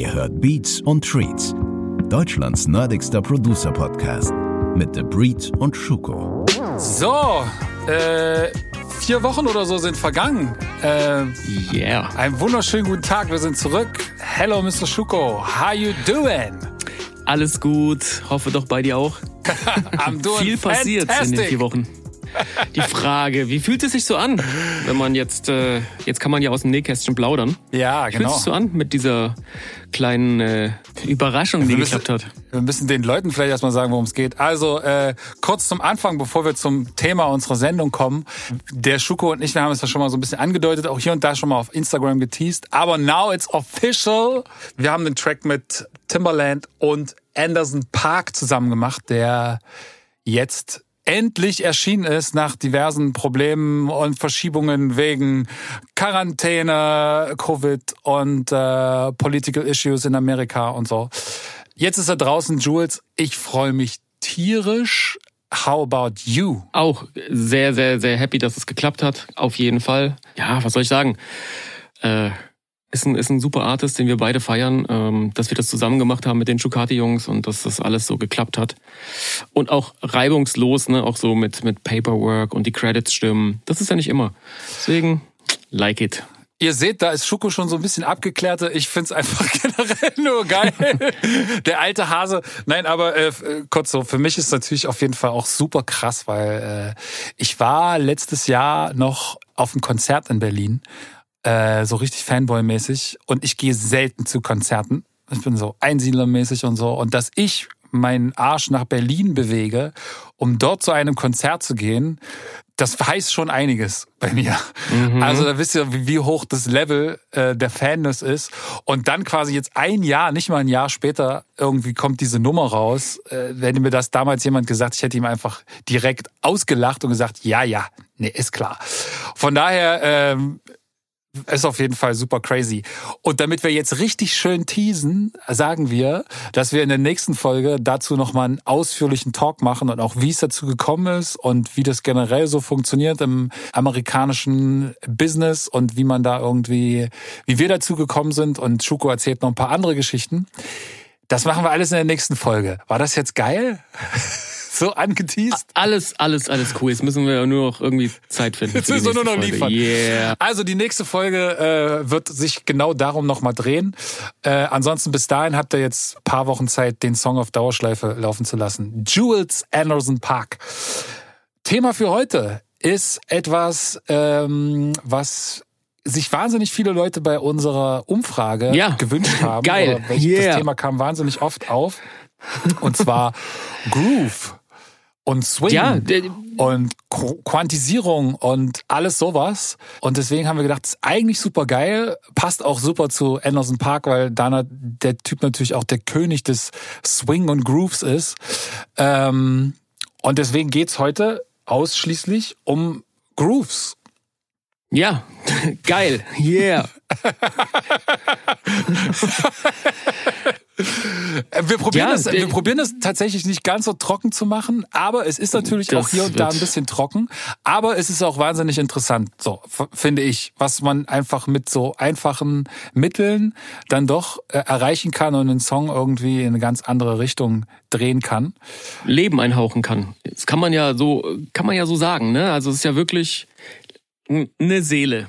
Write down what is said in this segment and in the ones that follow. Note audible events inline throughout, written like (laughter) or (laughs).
Ihr hört Beats und Treats, Deutschlands nerdigster Producer-Podcast mit The Breed und Schuko. So, äh, vier Wochen oder so sind vergangen. Äh, Yeah. einen wunderschönen guten Tag, wir sind zurück. Hello, Mr. Schuko. How you doing? Alles gut. Hoffe doch bei dir auch. (laughs) I'm doing Viel passiert in den fantastic. vier Wochen. (laughs) Die Frage, wie fühlt es sich so an, wenn man jetzt, äh, jetzt kann man ja aus dem Nähkästchen plaudern. Ja, Wie fühlt genau. es sich so an mit dieser kleinen äh, Überraschung, die müssen- geklappt hat? Wir müssen den Leuten vielleicht erstmal sagen, worum es geht. Also äh, kurz zum Anfang, bevor wir zum Thema unserer Sendung kommen. Der Schuko und ich, wir haben es ja schon mal so ein bisschen angedeutet, auch hier und da schon mal auf Instagram geteased. Aber now it's official. Wir haben den Track mit Timberland und Anderson Park zusammen gemacht, der jetzt endlich erschienen ist nach diversen Problemen und Verschiebungen wegen Quarantäne, Covid und äh, Political Issues in Amerika und so. Jetzt ist er draußen, Jules. Ich freue mich tierisch. How about you? Auch sehr, sehr, sehr happy, dass es geklappt hat. Auf jeden Fall. Ja, was soll ich sagen? Äh, ist ein, ist ein super Artist, den wir beide feiern, ähm, dass wir das zusammen gemacht haben mit den Chukati-Jungs und dass das alles so geklappt hat. Und auch reibungslos, ne, auch so mit, mit Paperwork und die Credits stimmen. Das ist ja nicht immer. Deswegen, like it. Ihr seht, da ist Schuko schon so ein bisschen abgeklärter. Ich find's einfach (laughs) generell nur geil. (laughs) Der alte Hase. Nein, aber äh, kurz so, für mich ist natürlich auf jeden Fall auch super krass, weil äh, ich war letztes Jahr noch auf einem Konzert in Berlin, äh, so richtig Fanboy-mäßig. Und ich gehe selten zu Konzerten. Ich bin so Einsiedlermäßig und so. Und dass ich meinen Arsch nach Berlin bewege, um dort zu einem Konzert zu gehen, das heißt schon einiges bei mir. Also da wisst ihr, wie, hoch das Level äh, der Fanness ist. Und dann quasi jetzt ein Jahr, nicht mal ein Jahr später, irgendwie kommt diese Nummer raus. Äh, hätte mir das damals jemand gesagt, ich hätte ihm einfach direkt ausgelacht und gesagt, ja, ja, nee, ist klar. Von daher ähm, ist auf jeden Fall super crazy. Und damit wir jetzt richtig schön teasen, sagen wir, dass wir in der nächsten Folge dazu nochmal einen ausführlichen Talk machen und auch wie es dazu gekommen ist und wie das generell so funktioniert im amerikanischen Business und wie man da irgendwie, wie wir dazu gekommen sind. Und Schuko erzählt noch ein paar andere Geschichten. Das machen wir alles in der nächsten Folge. War das jetzt geil? (laughs) so angeteased? Alles, alles, alles cool. Jetzt müssen wir nur noch irgendwie Zeit finden. Jetzt müssen wir nur noch Folge. liefern. Yeah. Also die nächste Folge äh, wird sich genau darum nochmal drehen. Äh, ansonsten bis dahin habt ihr jetzt ein paar Wochen Zeit, den Song auf Dauerschleife laufen zu lassen. Jules Anderson Park. Thema für heute ist etwas, ähm, was sich wahnsinnig viele Leute bei unserer Umfrage Ja. gewünscht (laughs) haben. Geil. Oder welch- Yeah. Das Thema kam wahnsinnig oft auf. Und zwar (laughs) Groove und Swing Ja, und Qu Quantisierung und alles sowas. Und deswegen haben wir gedacht, ist eigentlich super geil, passt auch super zu Anderson Park, weil da der Typ natürlich auch der König des Swing und Grooves ist. Ähm, und deswegen geht's heute ausschließlich um Grooves. Ja, (laughs) geil. Yeah. (laughs) (laughs) Äh, Wir probieren, Ja, das, der- wir probieren das tatsächlich nicht ganz so trocken zu machen, aber es ist natürlich auch hier und da ein bisschen trocken. Aber es ist auch wahnsinnig interessant, so finde ich, was man einfach mit so einfachen Mitteln dann doch äh, erreichen kann und einen Song irgendwie in eine ganz andere Richtung drehen kann. Leben einhauchen kann. Das kann man ja so, kann man ja so sagen, ne? Also es ist ja wirklich eine Seele.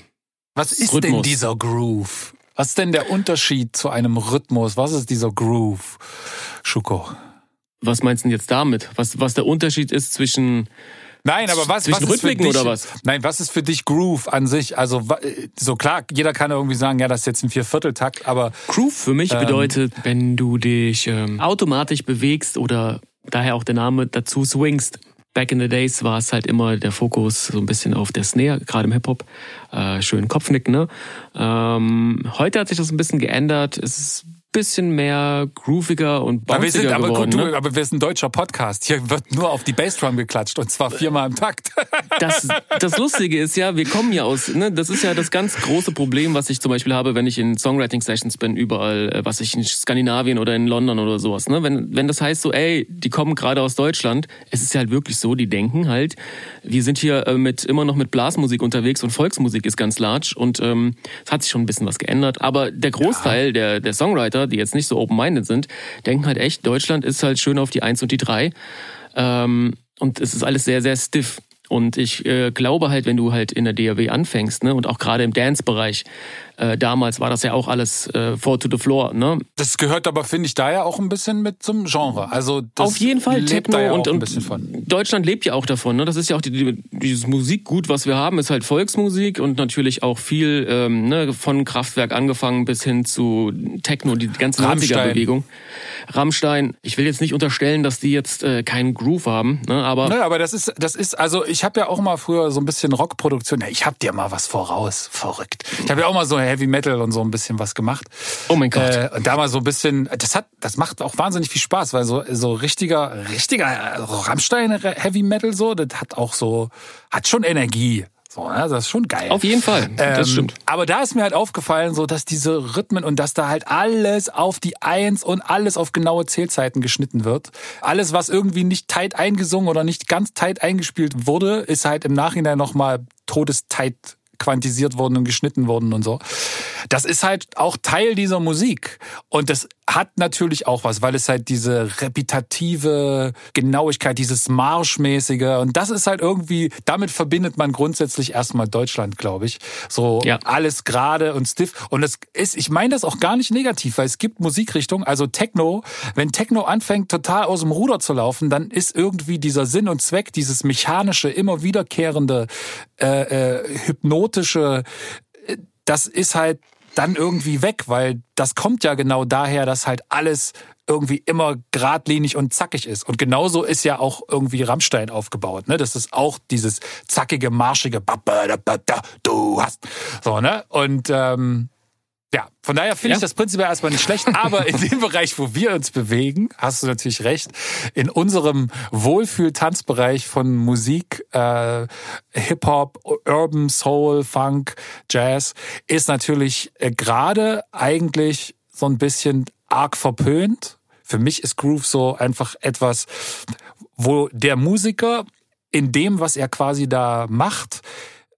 Was ist Rhythmus. denn dieser Groove? Was ist denn der Unterschied zu einem Rhythmus? Was ist dieser Groove, Schuko? Was meinst du denn jetzt damit? Was, was der Unterschied ist zwischen Nein, aber was, was ist für dich, oder was? Nein, was ist für dich Groove an sich? Also so klar, jeder kann irgendwie sagen, ja, das ist jetzt ein Viervierteltakt, aber Groove für mich Ähm. bedeutet, wenn du dich ähm, automatisch bewegst oder daher auch der Name dazu swingst. Back in the days war es halt immer der Fokus so ein bisschen auf der Snare, gerade im Hip-Hop. Äh, schön Kopfnicken, ne? Ähm, heute hat sich das ein bisschen geändert. Es ist bisschen mehr grooviger und aber wir bounciger sind, aber geworden. gut, du, ne? aber wir sind ein deutscher Podcast. Hier wird nur auf die Bassdrum geklatscht und zwar viermal im Takt. (laughs) Das, das Lustige ist ja, wir kommen ja aus, ne, das ist ja das ganz große Problem, was ich zum Beispiel habe, wenn ich in Songwriting-Sessions bin, überall, äh, was ich in Skandinavien oder in London oder sowas. Ne? Wenn, wenn das heißt so, ey, die kommen gerade aus Deutschland, es ist ja halt wirklich so, die denken halt, wir sind hier äh, mit immer noch mit Blasmusik unterwegs und Volksmusik ist ganz large und ähm, es hat sich schon ein bisschen was geändert. Aber der Großteil der, der Songwriter dahinter, die jetzt nicht so open-minded sind, denken halt echt, Deutschland ist halt schön auf die Eins und die Drei. Ähm, und es ist alles sehr, sehr stiff. Und ich äh, glaube halt, wenn du halt in der DAW anfängst, ne, und auch gerade im Dance-Bereich, äh, damals war das ja auch alles äh, Four to the Floor, ne? Das gehört aber, finde ich, da ja auch ein bisschen mit zum Genre. Also das Auf jeden Fall Techno ja und, und. Deutschland lebt ja auch davon. Ne? Das ist ja auch die, die, dieses Musikgut, was wir haben, ist halt Volksmusik und natürlich auch viel ähm, ne, von Kraftwerk angefangen bis hin zu Techno, die ganze Rammstein. 90er-Bewegung. Rammstein, ich will jetzt nicht unterstellen, dass die jetzt äh, keinen Groove haben, ne? aber Naja, aber das ist, das ist, also ich habe ja auch mal früher so ein bisschen Rockproduktion. Ja, ich hab dir mal was voraus, verrückt. Ich habe ja auch mal so Heavy Metal und so ein bisschen was gemacht. oh mein Gott. Äh, und da mal so ein bisschen, das hat, das macht auch wahnsinnig viel Spaß, weil so, so richtiger, richtiger äh, Rammstein Heavy Metal so, das hat auch so, hat schon Energie. So, ne? Das ist schon geil. Auf jeden Fall, das Ähm, stimmt. Aber da ist mir halt aufgefallen, so dass diese Rhythmen und dass da halt alles auf die Eins und alles auf genaue Zählzeiten geschnitten wird. Alles, was irgendwie nicht tight eingesungen oder nicht ganz tight eingespielt wurde, ist halt im Nachhinein nochmal todestight quantisiert worden und geschnitten worden und so. Das ist halt auch Teil dieser Musik. Und das hat natürlich auch was, weil es halt diese repetitive Genauigkeit, dieses Marschmäßige und das ist halt irgendwie, damit verbindet man grundsätzlich erstmal Deutschland, glaube ich. So Ja. alles gerade und stiff. Und es ist, ich meine das auch gar nicht negativ, weil es gibt Musikrichtungen, also Techno, wenn Techno anfängt total aus dem Ruder zu laufen, dann ist irgendwie dieser Sinn und Zweck, dieses mechanische, immer wiederkehrende, äh, äh, hypnotische, das ist halt dann irgendwie weg, weil das kommt ja genau daher, dass halt alles irgendwie immer geradlinig und zackig ist. Und genauso ist ja auch irgendwie Rammstein aufgebaut. Ne? Das ist auch dieses zackige, marschige, du hast. So, ne? Und ähm, ja, von daher finde Ja. ich das prinzipiell erstmal nicht schlecht, aber in dem Bereich, wo wir uns bewegen, hast du natürlich recht, in unserem Wohlfühl-Tanzbereich von Musik, äh, Hip-Hop, Urban, Soul, Funk, Jazz, ist natürlich äh, gerade eigentlich so ein bisschen arg verpönt. Für mich ist Groove so einfach etwas, wo der Musiker in dem, was er quasi da macht,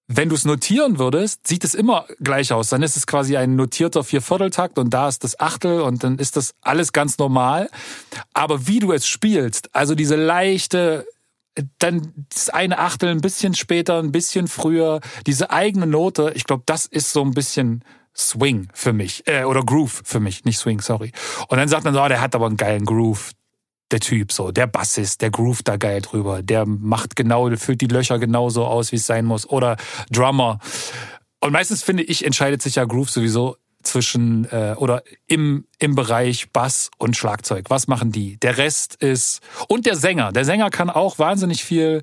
wenn du es notieren würdest, sieht es immer gleich aus. Dann ist es quasi ein notierter Viervierteltakt und da ist das Achtel und dann ist das alles ganz normal. Aber wie du es spielst, also diese leichte, dann das eine Achtel ein bisschen später, ein bisschen früher, diese eigene Note, ich glaube, das ist so ein bisschen Swing für mich. Äh, oder Groove für mich, nicht Swing, sorry. Und dann sagt man oh, der hat aber einen geilen Groove der Typ so, der Bassist, der groovt da geil drüber, der macht genau, der füllt die Löcher genauso aus, wie es sein muss. Oder Drummer. Und meistens finde ich, entscheidet sich ja Groove sowieso zwischen äh, oder im, im Bereich Bass und Schlagzeug. Was machen die? Der Rest ist. Und der Sänger. Der Sänger kann auch wahnsinnig viel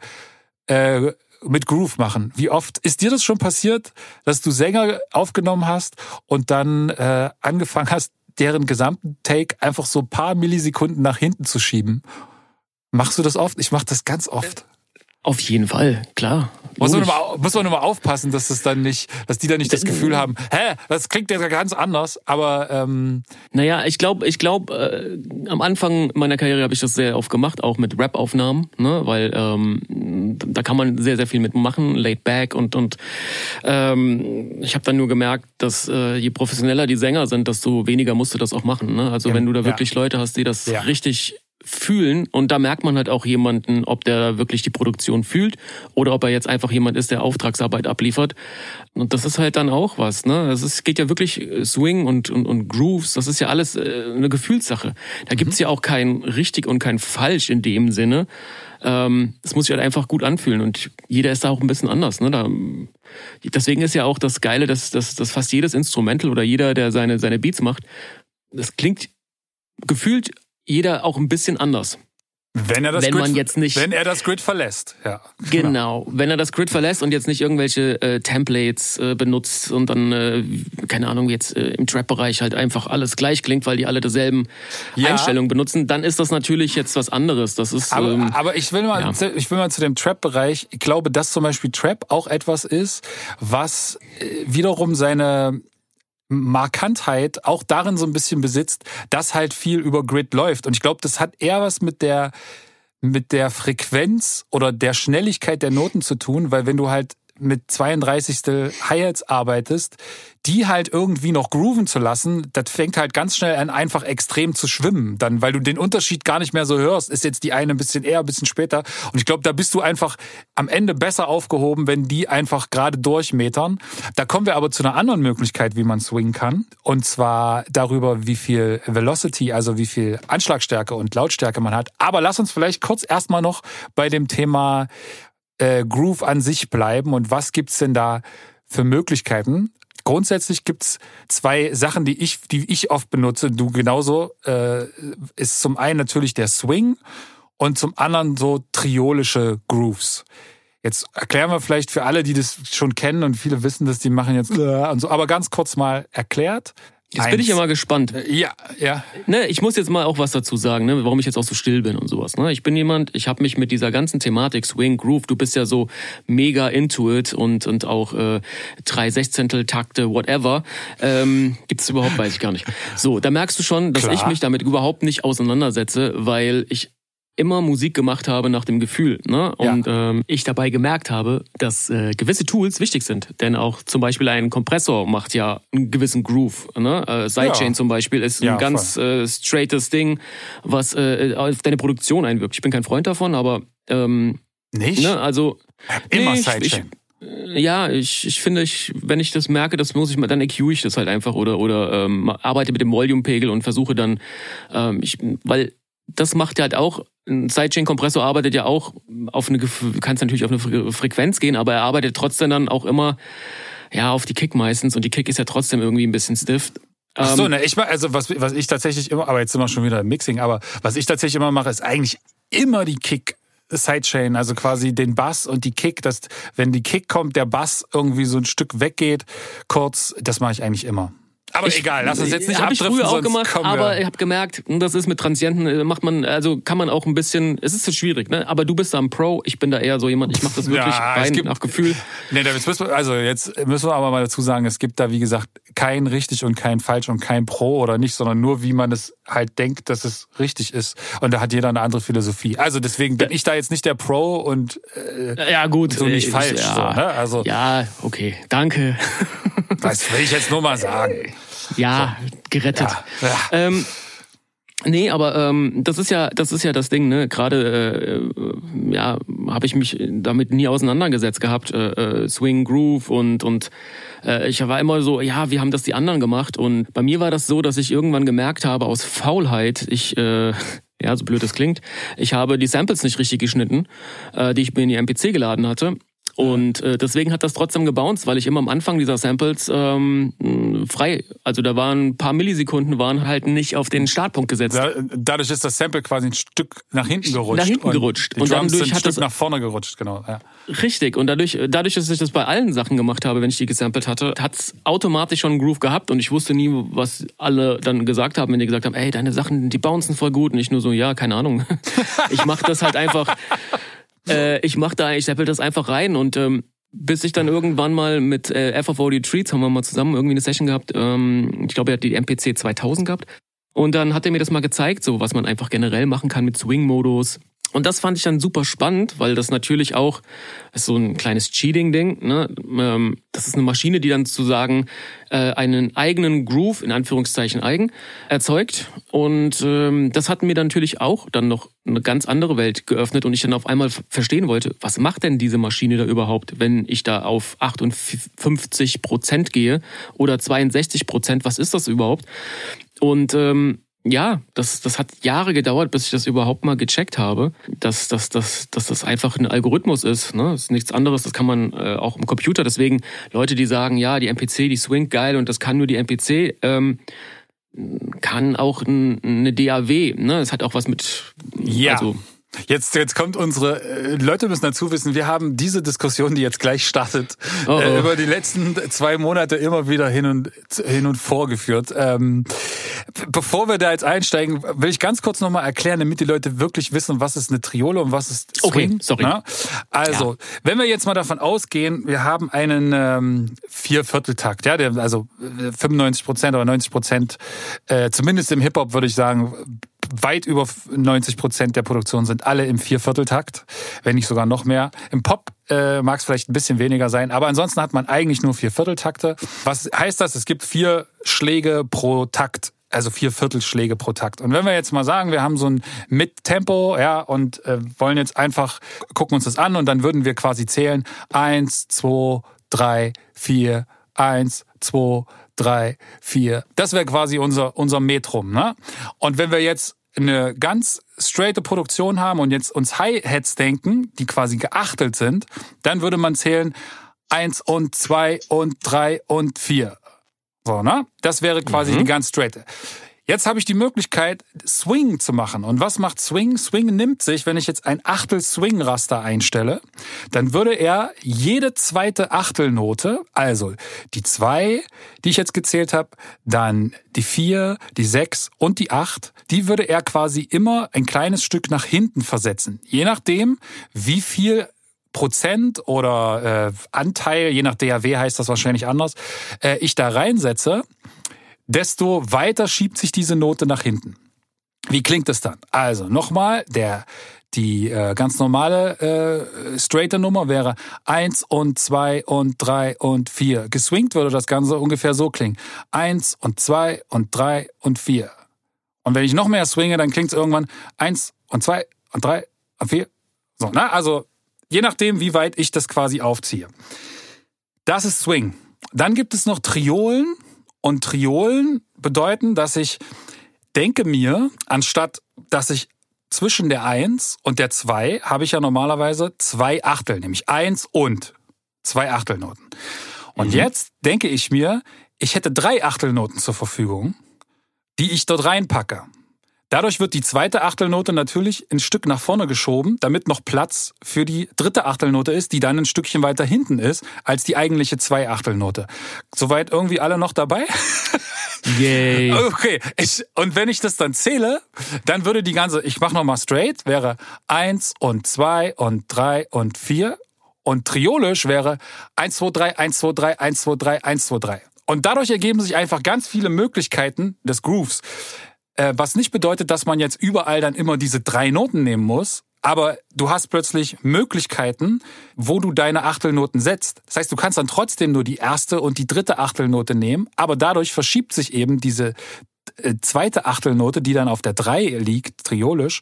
äh, mit Groove machen. Wie oft ist dir das schon passiert, dass du Sänger aufgenommen hast und dann äh, angefangen hast, deren gesamten Take einfach so ein paar Millisekunden nach hinten zu schieben? Machst du das oft? Ich mache das ganz oft. Auf jeden Fall, klar. Muss man, mal, muss man mal aufpassen, dass es dann nicht, dass die dann nicht das Gefühl haben, hä, das klingt ja ganz anders, aber ähm, Naja, ich glaube, ich glaube, äh, am Anfang meiner Karriere habe ich das sehr oft gemacht, auch mit Rap-Aufnahmen, ne? weil ähm, da kann man sehr, sehr viel mitmachen, laid back und und ähm, ich habe dann nur gemerkt, dass äh, je professioneller die Sänger sind, desto weniger musst du das auch machen. Ne? Also Ja, wenn du da ja. wirklich Leute hast, die das Ja. richtig fühlen und da merkt man halt auch jemanden, ob der wirklich die Produktion fühlt oder ob er jetzt einfach jemand ist, der Auftragsarbeit abliefert. Und das ist halt dann auch was, ne? Es ist, geht ja wirklich äh, Swing und, und, und Grooves, das ist ja alles äh, eine Gefühlssache. Da gibt's ja auch kein richtig und kein falsch in dem Sinne. Ähm, es muss sich halt einfach gut anfühlen und jeder ist da auch ein bisschen anders, ne? Da, deswegen ist ja auch das Geile, dass, dass, dass fast jedes Instrumental oder jeder, der seine, seine Beats macht, das klingt gefühlt jeder auch ein bisschen anders. wenn er das Wenn Grid, man jetzt nicht- wenn er das Grid verlässt, ja. Genau. Wenn er das Grid verlässt und jetzt nicht irgendwelche äh, Templates äh, benutzt und dann, äh, keine Ahnung, jetzt äh, im Trap-Bereich halt einfach alles gleich klingt, weil die alle derselben Ja. Einstellungen benutzen, dann ist das natürlich jetzt was anderes. Das ist Aber, ähm, aber ich will mal, ja. zu, ich will mal zu dem Trap-Bereich. Ich glaube, dass zum Beispiel Trap auch etwas ist, was äh, wiederum seine Markantheit auch darin so ein bisschen besitzt, dass halt viel über Grid läuft. Und ich glaube, das hat eher was mit der mit der Frequenz oder der Schnelligkeit der Noten zu tun, weil wenn du halt mit 32. Hi-Hats arbeitest, die halt irgendwie noch grooven zu lassen, das fängt halt ganz schnell an, einfach extrem zu schwimmen. Dann, weil du den Unterschied gar nicht mehr so hörst, ist jetzt die eine ein bisschen eher, ein bisschen später. Und ich glaube, da bist du einfach am Ende besser aufgehoben, wenn die einfach gerade durchmetern. Da kommen wir aber zu einer anderen Möglichkeit, wie man swingen kann. Und zwar darüber, wie viel Velocity, also wie viel Anschlagstärke und Lautstärke man hat. Aber lass uns vielleicht kurz erstmal noch bei dem Thema äh, Groove an sich bleiben und was gibt's denn da für Möglichkeiten? Grundsätzlich gibt's zwei Sachen, die ich, die ich oft benutze, du genauso, äh, ist zum einen natürlich der Swing und zum anderen so triolische Grooves. Jetzt erklären wir vielleicht für alle, die das schon kennen und viele wissen dass die machen jetzt und so, aber ganz kurz mal erklärt. Jetzt bin ich ja mal gespannt. Ja, ja. Ne, ich muss jetzt mal auch was dazu sagen, ne, warum ich jetzt auch so still bin und sowas. Ne? Ich bin jemand, ich habe mich mit dieser ganzen Thematik Swing, Groove, du bist ja so mega into it und, und auch äh, drei Sechzehntel Takte, whatever. Ähm, Gibt es überhaupt, weiß ich gar nicht. So, da merkst du schon, dass Klar. ich mich damit überhaupt nicht auseinandersetze, weil ich immer Musik gemacht habe nach dem Gefühl. Ne? Und ähm, ich dabei gemerkt habe, dass äh, gewisse Tools wichtig sind. Denn auch zum Beispiel ein Kompressor macht ja einen gewissen Groove. Ne? Äh, Sidechain Ja. zum Beispiel ist ein Ja, ganz äh, straightes Ding, was äh, auf deine Produktion einwirkt. Ich bin kein Freund davon, aber ähm, Nicht? ne, also Immer nee, Sidechain. ich, ja, ich, ich finde, ich, wenn ich das merke, das muss ich mal, dann EQ ich das halt einfach oder oder ähm, arbeite mit dem Volume-Pegel und versuche dann, ähm, ich, weil das macht ja halt auch, ein Sidechain-Kompressor arbeitet ja auch auf eine, kannst natürlich auf eine Fre- Frequenz gehen, aber er arbeitet trotzdem dann auch immer, ja, auf die Kick meistens und die Kick ist ja trotzdem irgendwie ein bisschen stiff. Ach so, Ähm, ne, ich mach, also was, was ich tatsächlich immer, aber jetzt sind wir schon wieder im Mixing, aber was ich tatsächlich immer mache, ist eigentlich immer die Kick Sidechain, also quasi den Bass und die Kick, dass wenn die Kick kommt, der Bass irgendwie so ein Stück weggeht, kurz, das mache ich eigentlich immer. Aber Ich- egal, lass uns jetzt nicht Hab ich früher auch gemacht, aber ich habe gemerkt, das ist mit Transienten, äh, macht man, also kann man auch ein bisschen, es ist so schwierig, ne? Aber du bist da ein Pro, ich bin da eher so jemand, ich mache das wirklich Ja, es rein gibt- nach Gefühl. Nee, jetzt müssen wir, also jetzt müssen wir aber mal dazu sagen, es gibt da, wie gesagt, kein richtig und kein falsch und kein Pro oder nicht, sondern nur, wie man es halt denkt, dass es richtig ist. Und da hat jeder eine andere Philosophie. Also deswegen bin ich da jetzt nicht der Pro und äh, Ja, gut. so nicht äh, falsch. Ja, So, ne? Also ja okay, danke. (laughs) das will ich jetzt nur mal sagen. Ja, gerettet. Ja, ja. Ähm, nee, aber ähm, das ist ja, das ist ja das Ding, ne? Gerade äh, ja, habe ich mich damit nie auseinandergesetzt gehabt. Äh, äh, Swing, Groove und und äh, ich war immer so, ja, wie haben das die anderen gemacht? Und bei mir war das so, dass ich irgendwann gemerkt habe, aus Faulheit, ich äh, (laughs) ja, so blöd es klingt, ich habe die Samples nicht richtig geschnitten, äh, die ich mir in die MPC geladen hatte. Und äh, deswegen hat das trotzdem gebounced, weil ich immer am Anfang dieser Samples ähm, frei, also da waren ein paar Millisekunden, waren halt nicht auf den Startpunkt gesetzt. Da, dadurch ist das Sample quasi ein Stück nach hinten gerutscht. Nach hinten und gerutscht. Die Und Drums dadurch sind ein hat Stück das- nach vorne gerutscht, genau. Ja. Richtig. Und dadurch, dadurch, dass ich das bei allen Sachen gemacht habe, wenn ich die gesampelt hatte, hat's automatisch schon einen Groove gehabt und ich wusste nie, was alle dann gesagt haben, wenn die gesagt haben, ey, deine Sachen, die bouncen voll gut. Und ich nur so, ja, keine Ahnung. (laughs) Ich mach das halt einfach, äh, ich mach da, ich sample das einfach rein und ähm, bis ich dann irgendwann mal mit äh, FFOD Treats haben wir mal zusammen irgendwie eine Session gehabt. Ähm, ich glaube, er hat die MPC 2000 gehabt. Und dann hat er mir das mal gezeigt, so was man einfach generell machen kann mit Swing-Modus. Und das fand ich dann super spannend, weil das natürlich auch ist so ein kleines Cheating-Ding. Ne? Ähm, das ist eine Maschine, die dann sozusagen äh, einen eigenen Groove, in Anführungszeichen eigen, erzeugt. Und ähm, das hat mir dann natürlich auch dann noch eine ganz andere Welt geöffnet und ich dann auf einmal verstehen wollte, was macht denn diese Maschine da überhaupt, wenn ich da auf 58 Prozent gehe oder 62 Prozent, was ist das überhaupt? Und ähm, ja, das, das hat Jahre gedauert, bis ich das überhaupt mal gecheckt habe, dass, dass, dass, dass das einfach ein Algorithmus ist. Ne? Das ist nichts anderes, das kann man äh, auch im Computer. Deswegen Leute, die sagen, ja, die MPC, die swingt geil und das kann nur die MPC, ähm, kann auch ein, eine DAW. Ne? Es hat auch was mit... Ja. Also, Jetzt, jetzt kommt unsere äh, Leute müssen dazu wissen, wir haben diese Diskussion, die jetzt gleich startet, Oh, oh. Äh, über die letzten zwei Monate immer wieder hin und hin und vorgeführt. Ähm, bevor wir da jetzt einsteigen, will ich ganz kurz nochmal erklären, damit die Leute wirklich wissen, was ist eine Triole und was ist Okay, Swing. sorry. Na? Also, wenn wir jetzt mal davon ausgehen, wir haben einen ähm, Viervierteltakt, ja, der also äh, 95 Prozent oder 90 Prozent, äh, zumindest im Hip Hop würde ich sagen, weit über 90 Prozent der Produktion sind alle im Viervierteltakt, wenn nicht sogar noch mehr. Im Pop äh, mag es vielleicht ein bisschen weniger sein, aber ansonsten hat man eigentlich nur Viervierteltakte. Was heißt das? Es gibt vier Schläge pro Takt also vier Viertelschläge pro Takt. Und wenn wir jetzt mal sagen, wir haben so ein Mittempo, ja, und äh, wollen jetzt einfach gucken uns das an und dann würden wir quasi zählen eins, zwei, drei, vier, eins, zwei, drei, vier. Das wäre quasi unser unser Metrum, ne? Und wenn wir jetzt eine ganz straighte Produktion haben und jetzt uns Hi-Hats denken, die quasi geachtelt sind, dann würde man zählen eins und zwei und drei und vier. So, ne? Das wäre quasi mhm. die ganz straight. Jetzt habe ich die Möglichkeit, Swing zu machen. Und was macht Swing? Swing nimmt sich, wenn ich jetzt ein Achtel-Swing-Raster einstelle, dann würde er jede zweite Achtelnote, also die zwei, die ich jetzt gezählt habe, dann die vier, die sechs und die acht, die würde er quasi immer ein kleines Stück nach hinten versetzen. Je nachdem, wie viel Prozent oder äh, Anteil, je nach DAW heißt das wahrscheinlich anders, äh, ich da reinsetze, desto weiter schiebt sich diese Note nach hinten. Wie klingt es dann? Also nochmal, der die äh, ganz normale äh, straighte Nummer wäre eins und zwei und drei und vier. Geswingt würde das Ganze ungefähr so klingen. eins und zwei und drei und vier. Und wenn ich noch mehr swinge, dann klingt es irgendwann eins und zwei und drei und vier. So, na, also Je nachdem, wie weit ich das quasi aufziehe. Das ist Swing. Dann gibt es noch Triolen. Und Triolen bedeuten, dass ich denke mir, anstatt dass ich zwischen der Eins und der Zwei habe ich ja normalerweise zwei Achtel, nämlich Eins und zwei Achtelnoten. Und mhm. jetzt denke ich mir, ich hätte drei Achtelnoten zur Verfügung, die ich dort reinpacke. Dadurch wird die zweite Achtelnote natürlich ein Stück nach vorne geschoben, damit noch Platz für die dritte Achtelnote ist, die dann ein Stückchen weiter hinten ist als die eigentliche Zwei-Achtelnote. Soweit irgendwie alle noch dabei? Yay. (laughs) Okay, ich, und wenn ich das dann zähle, dann würde die ganze, ich mach nochmal straight, wäre eins und zwei und drei und vier und triolisch wäre eins zwei drei eins zwei drei eins zwei drei eins zwei drei. Und dadurch ergeben sich einfach ganz viele Möglichkeiten des Grooves. Äh, was nicht bedeutet, dass man jetzt überall dann immer diese drei Noten nehmen muss. Aber du hast plötzlich Möglichkeiten, wo du deine Achtelnoten setzt. Das heißt, du kannst dann trotzdem nur die erste und die dritte Achtelnote nehmen, aber dadurch verschiebt sich eben diese äh, zweite Achtelnote, die dann auf der drei liegt, triolisch,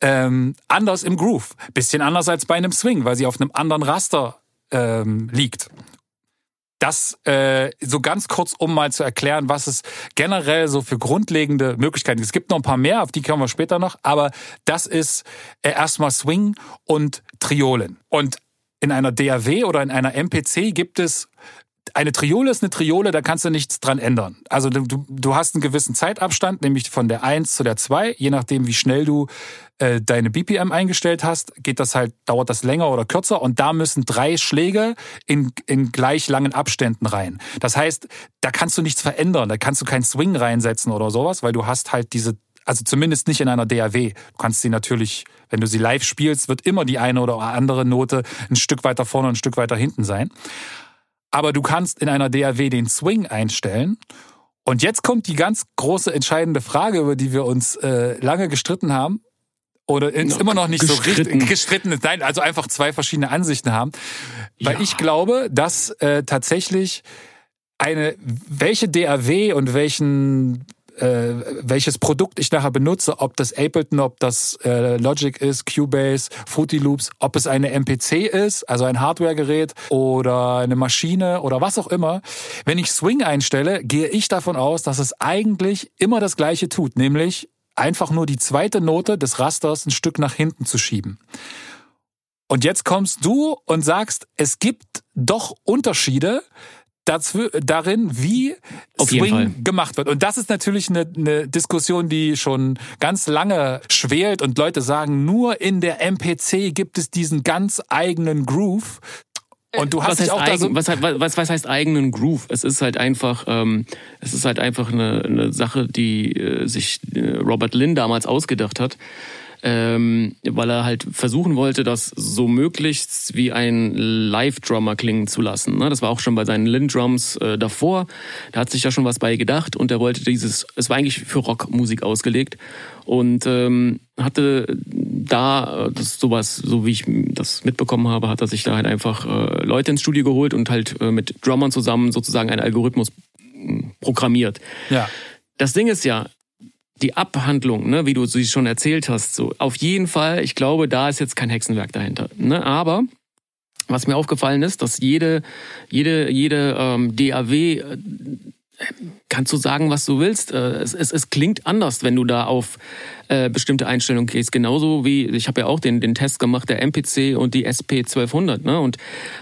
ähm, anders im Groove. Bisschen anders als bei einem Swing, weil sie auf einem anderen Raster ähm, liegt. Das äh, so ganz kurz, um mal zu erklären, was es generell so für grundlegende Möglichkeiten gibt. Es gibt noch ein paar mehr, auf die kommen wir später noch, aber das ist äh, erstmal Swing und Triolen. Und in einer DAW oder in einer MPC gibt es eine Triole ist eine Triole, da kannst du nichts dran ändern. Also du, du hast einen gewissen Zeitabstand, nämlich von der 1 zu der 2, je nachdem wie schnell du äh, deine BPM eingestellt hast, geht das halt, dauert das länger oder kürzer und da müssen drei Schläge in, in gleich langen Abständen rein. Das heißt, da kannst du nichts verändern, da kannst du keinen Swing reinsetzen oder sowas, weil du hast halt diese also zumindest nicht in einer DAW. Du kannst sie natürlich, wenn du sie live spielst, wird immer die eine oder andere Note ein Stück weiter vorne und ein Stück weiter hinten sein. Aber du kannst in einer DAW den Swing einstellen. Und jetzt kommt die ganz große entscheidende Frage, über die wir uns äh, lange gestritten haben. Oder ist immer noch nicht gestritten. so richtig gestritten. Nein, also einfach zwei verschiedene Ansichten haben. Weil ja. ich glaube, dass äh, tatsächlich eine, welche DAW und welchen äh, welches Produkt ich nachher benutze, ob das Ableton, ob das äh, Logic ist, Cubase, Fruity Loops, ob es eine MPC ist, also ein Hardwaregerät oder eine Maschine oder was auch immer. Wenn ich Swing einstelle, gehe ich davon aus, dass es eigentlich immer das Gleiche tut, nämlich einfach nur die zweite Note des Rasters ein Stück nach hinten zu schieben. Und jetzt kommst du und sagst, es gibt doch Unterschiede dazu, darin, wie Auf Swing gemacht wird. Und das ist natürlich eine, eine Diskussion, die schon ganz lange schwelt und Leute sagen, nur in der MPC gibt es diesen ganz eigenen Groove. Und du hast was dich auch eigen, da so was, was, was heißt eigenen Groove? Es ist halt einfach, ähm, es ist halt einfach eine, eine Sache, die äh, sich äh, Robert Lynn damals ausgedacht hat ähm, weil er halt versuchen wollte, das so möglichst wie ein Live-Drummer klingen zu lassen. Ne? Das war auch schon bei seinen Lin-Drums äh, davor. Da hat sich ja schon was bei gedacht und er wollte dieses, es war eigentlich für Rockmusik ausgelegt und ähm, hatte da äh, das sowas, so wie ich das mitbekommen habe, hat er sich da halt einfach äh, Leute ins Studio geholt und halt äh, mit Drummern zusammen sozusagen einen Algorithmus hm, programmiert. Ja. Das Ding ist ja, die Abhandlung, ne, wie du sie schon erzählt hast, so auf jeden Fall, ich glaube, da ist jetzt kein Hexenwerk dahinter. Ne? Aber was mir aufgefallen ist, dass jede, jede, jede ähm, DAW äh, kannst du sagen, was du willst. Äh, es, es, es klingt anders, wenn du da auf äh, bestimmte Einstellungen gehst. Genauso wie, ich habe ja auch den, den Test gemacht, der MPC und die SP 1200. Ne? Und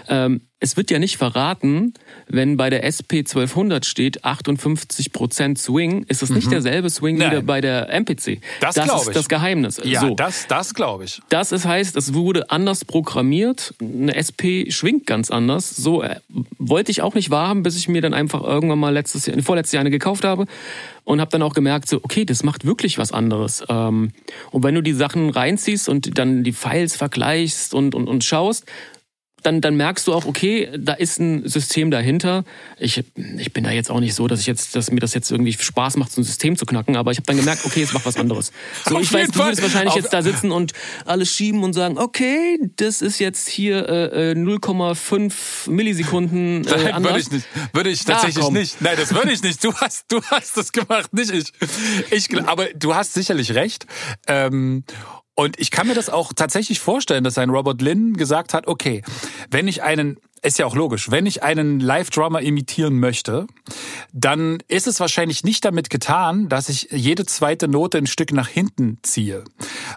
ähm, es wird ja nicht verraten, wenn bei der SP 1200 steht 58% Swing, ist es mhm. nicht derselbe Swing Nein. wie bei der MPC. Das, das ist ich. das Geheimnis. Ja, so. das, das glaube ich. Das ist, heißt, es wurde anders programmiert. Eine SP schwingt ganz anders. So äh, wollte ich auch nicht wahrhaben, bis ich mir dann einfach irgendwann mal letztes Jahr, vorletztes Jahr eine gekauft habe und habe dann auch gemerkt, so okay, das macht wirklich was anderes. Ähm, und wenn du die Sachen reinziehst und dann die Files vergleichst und, und, und schaust, dann, dann merkst du auch, okay, da ist ein System dahinter. Ich, ich bin da jetzt auch nicht so, dass ich jetzt, dass mir das jetzt irgendwie Spaß macht, so ein System zu knacken, aber ich habe dann gemerkt, okay, es macht was anderes. (laughs) So, ich weiß, du würdest wahrscheinlich jetzt da sitzen und alles schieben und sagen, okay, das ist jetzt hier äh, 0,5 äh, Millisekunden äh, Nein, anders. Würde ich nicht. Würde ich tatsächlich ah, nicht. Nein, das würde ich nicht. Du hast, du hast das gemacht, nicht ich. ich aber du hast sicherlich recht. Ähm, und ich kann mir das auch tatsächlich vorstellen, dass ein Robert Lynn gesagt hat, okay, wenn ich einen ist ja auch logisch. Wenn ich einen Live-Drummer imitieren möchte, dann ist es wahrscheinlich nicht damit getan, dass ich jede zweite Note ein Stück nach hinten ziehe,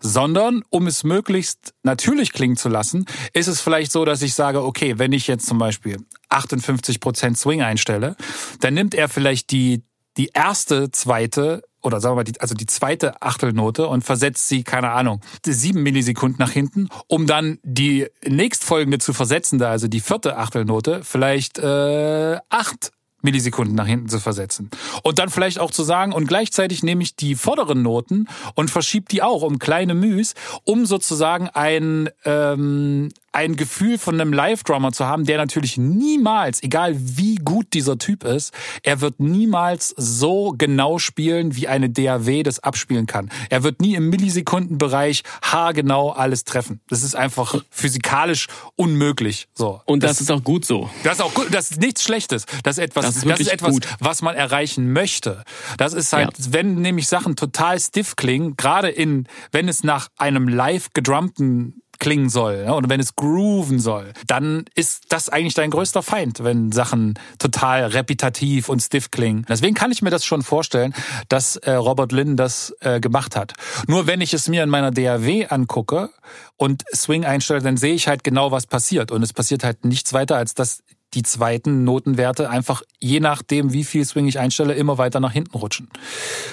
sondern um es möglichst natürlich klingen zu lassen, ist es vielleicht so, dass ich sage, okay, wenn ich jetzt zum Beispiel 58% Swing einstelle, dann nimmt er vielleicht die, die erste, zweite oder sagen wir mal, die, also die zweite Achtelnote und versetzt sie, keine Ahnung, sieben Millisekunden nach hinten, um dann die nächstfolgende zu versetzen, da also die vierte Achtelnote, vielleicht äh, acht Millisekunden nach hinten zu versetzen. Und dann vielleicht auch zu sagen, und gleichzeitig nehme ich die vorderen Noten und verschiebe die auch um kleine Müs, um sozusagen ein, ähm, ein Gefühl von einem Live-Drummer zu haben, der natürlich niemals, egal wie gut dieser Typ ist, er wird niemals so genau spielen, wie eine DAW das abspielen kann. Er wird nie im Millisekundenbereich haargenau alles treffen. Das ist einfach physikalisch unmöglich. So. Und das, das ist auch gut so. Das ist auch gut. Das ist nichts Schlechtes. Das ist etwas, das ist, das ist etwas, gut. was man erreichen möchte. Das ist halt, ja. wenn nämlich Sachen total stiff klingen, gerade in, wenn es nach einem live gedrummten klingen soll ne? und wenn es grooven soll, dann ist das eigentlich dein größter Feind, wenn Sachen total repetitiv und stiff klingen. Deswegen kann ich mir das schon vorstellen, dass äh, Robert Lynn das äh, gemacht hat. Nur wenn ich es mir in meiner DAW angucke und Swing einstelle, dann sehe ich halt genau, was passiert. Und es passiert halt nichts weiter, als dass die zweiten Notenwerte einfach je nachdem, wie viel Swing ich einstelle, immer weiter nach hinten rutschen.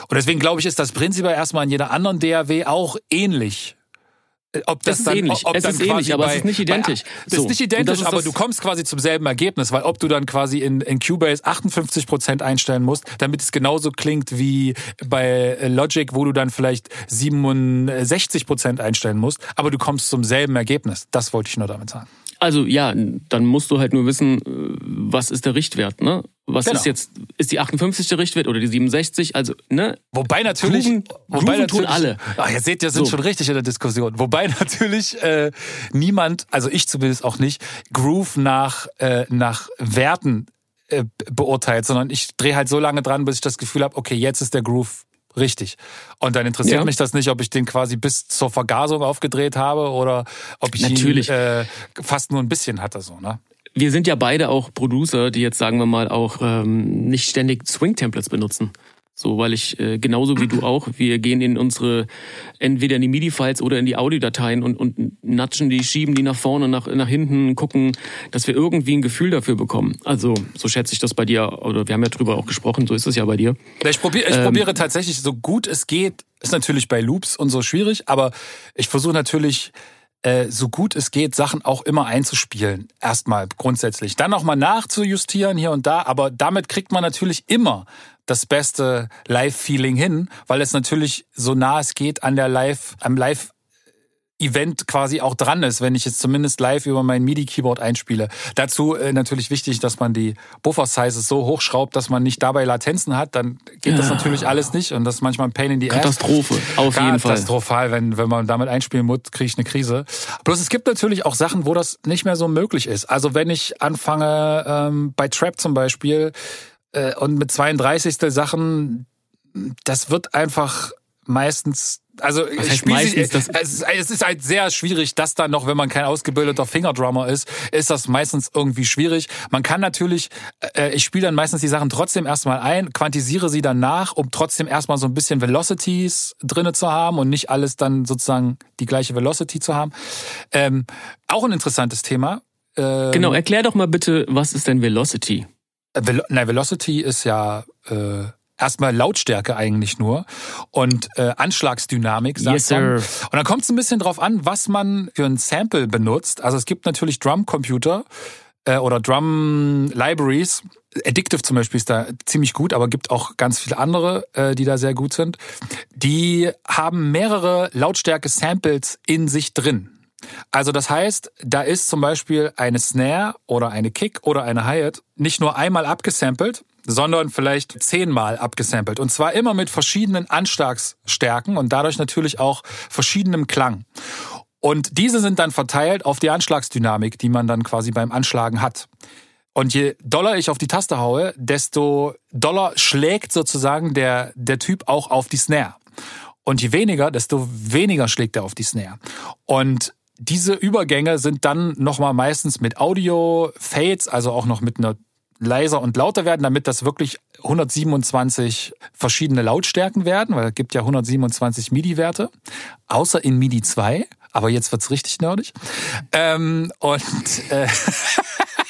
Und deswegen glaube ich, ist das prinzipiell erstmal in jeder anderen DAW auch ähnlich. Ob das es ist dann, ähnlich, ob es ist ähnlich, aber bei, es ist nicht identisch. Bei, das so. ist nicht identisch, ist aber du kommst quasi zum selben Ergebnis, weil ob du dann quasi in, in Cubase 58 Prozent einstellen musst, damit es genauso klingt wie bei Logic, wo du dann vielleicht 67 Prozent einstellen musst, aber du kommst zum selben Ergebnis. Das wollte ich nur damit sagen. Also ja, dann musst du halt nur wissen, äh, was ist der Richtwert, ne? Was genau. ist jetzt, ist die 58 der Richtwert oder die 67? Also, ne? Wobei natürlich, Grooven, wobei Grooven tun alle. Ach, ihr seht, ihr sind so. schon richtig in der Diskussion. Wobei (laughs) natürlich äh, niemand, also ich zumindest auch nicht, Groove nach, äh, nach Werten äh, beurteilt, sondern ich drehe halt so lange dran, bis ich das Gefühl habe, okay, jetzt ist der Groove Richtig. Und dann interessiert ja. mich das nicht, ob ich den quasi bis zur Vergasung aufgedreht habe oder ob ich Natürlich. ihn äh, fast nur ein bisschen hatte, so, ne? Wir sind ja beide auch Producer, die jetzt sagen wir mal auch ähm, nicht ständig Swing-Templates benutzen. So, weil ich äh, genauso wie du (clears throat) auch, wir gehen in unsere entweder in die MIDI-Files oder in die Audiodateien und, und natschen die, schieben die nach vorne, nach, nach hinten, gucken, dass wir irgendwie ein Gefühl dafür bekommen. Also so schätze ich das bei dir, oder wir haben ja drüber auch gesprochen, so ist es ja bei dir. Ich, probier, ich ähm, probiere tatsächlich so gut es geht, ist natürlich bei Loops und so schwierig, aber ich versuche natürlich äh, so gut es geht, Sachen auch immer einzuspielen. Erstmal grundsätzlich. Dann nochmal nachzujustieren hier und da, aber damit kriegt man natürlich immer das beste Live-Feeling hin, weil es natürlich so nah es geht an der Live, am Live Event quasi auch dran ist, wenn ich jetzt zumindest live über mein MIDI-Keyboard einspiele. Dazu äh, natürlich wichtig, dass man die Buffer-Sizes so hochschraubt, dass man nicht dabei Latenzen hat. Dann geht ja. das natürlich alles nicht und das ist manchmal ein Pain in die Katastrophe, Ass. auf jeden Fall. Katastrophal, wenn, wenn man damit einspielen muss, kriege ich eine Krise. Bloß es gibt natürlich auch Sachen, wo das nicht mehr so möglich ist. Also wenn ich anfange, ähm, bei Trap zum Beispiel, äh, und mit 32. Sachen, das wird einfach meistens also meistens, es, ist, es ist halt sehr schwierig, das dann noch, wenn man kein ausgebildeter Fingerdrummer ist, ist das meistens irgendwie schwierig. Man kann natürlich, äh, ich spiele dann meistens die Sachen trotzdem erstmal ein, quantisiere sie dann nach, um trotzdem erstmal so ein bisschen Velocities drinne zu haben und nicht alles dann sozusagen die gleiche Velocity zu haben. Ähm, auch ein interessantes Thema. Ähm, genau, erklär doch mal bitte, was ist denn Velocity? Vel Nein, Velocity ist ja äh, erstmal Lautstärke eigentlich nur und äh, Anschlagsdynamik, sagt yes, sir. Und dann kommt es ein bisschen drauf an, was man für ein Sample benutzt. Also es gibt natürlich Drumcomputer äh, oder Drum Libraries. Addictive zum Beispiel ist da ziemlich gut, aber gibt auch ganz viele andere, äh, die da sehr gut sind. Die haben mehrere Lautstärke-Samples in sich drin. Also das heißt, da ist zum Beispiel eine Snare oder eine Kick oder eine Hi-Hat nicht nur einmal abgesampelt, sondern vielleicht zehnmal abgesampelt. Und zwar immer mit verschiedenen Anschlagsstärken und dadurch natürlich auch verschiedenem Klang. Und diese sind dann verteilt auf die Anschlagsdynamik, die man dann quasi beim Anschlagen hat. Und je doller ich auf die Taste haue, desto doller schlägt sozusagen der, der Typ auch auf die Snare. Und je weniger, desto weniger schlägt er auf die Snare. Und diese Übergänge sind dann nochmal meistens mit Audio-Fades, also auch noch mit einer leiser und lauter werden, damit das wirklich 127 verschiedene Lautstärken werden, weil es gibt ja 127 MIDI-Werte, außer in MIDI 2. Aber jetzt wird's richtig nerdig. Ähm, und äh, (laughs)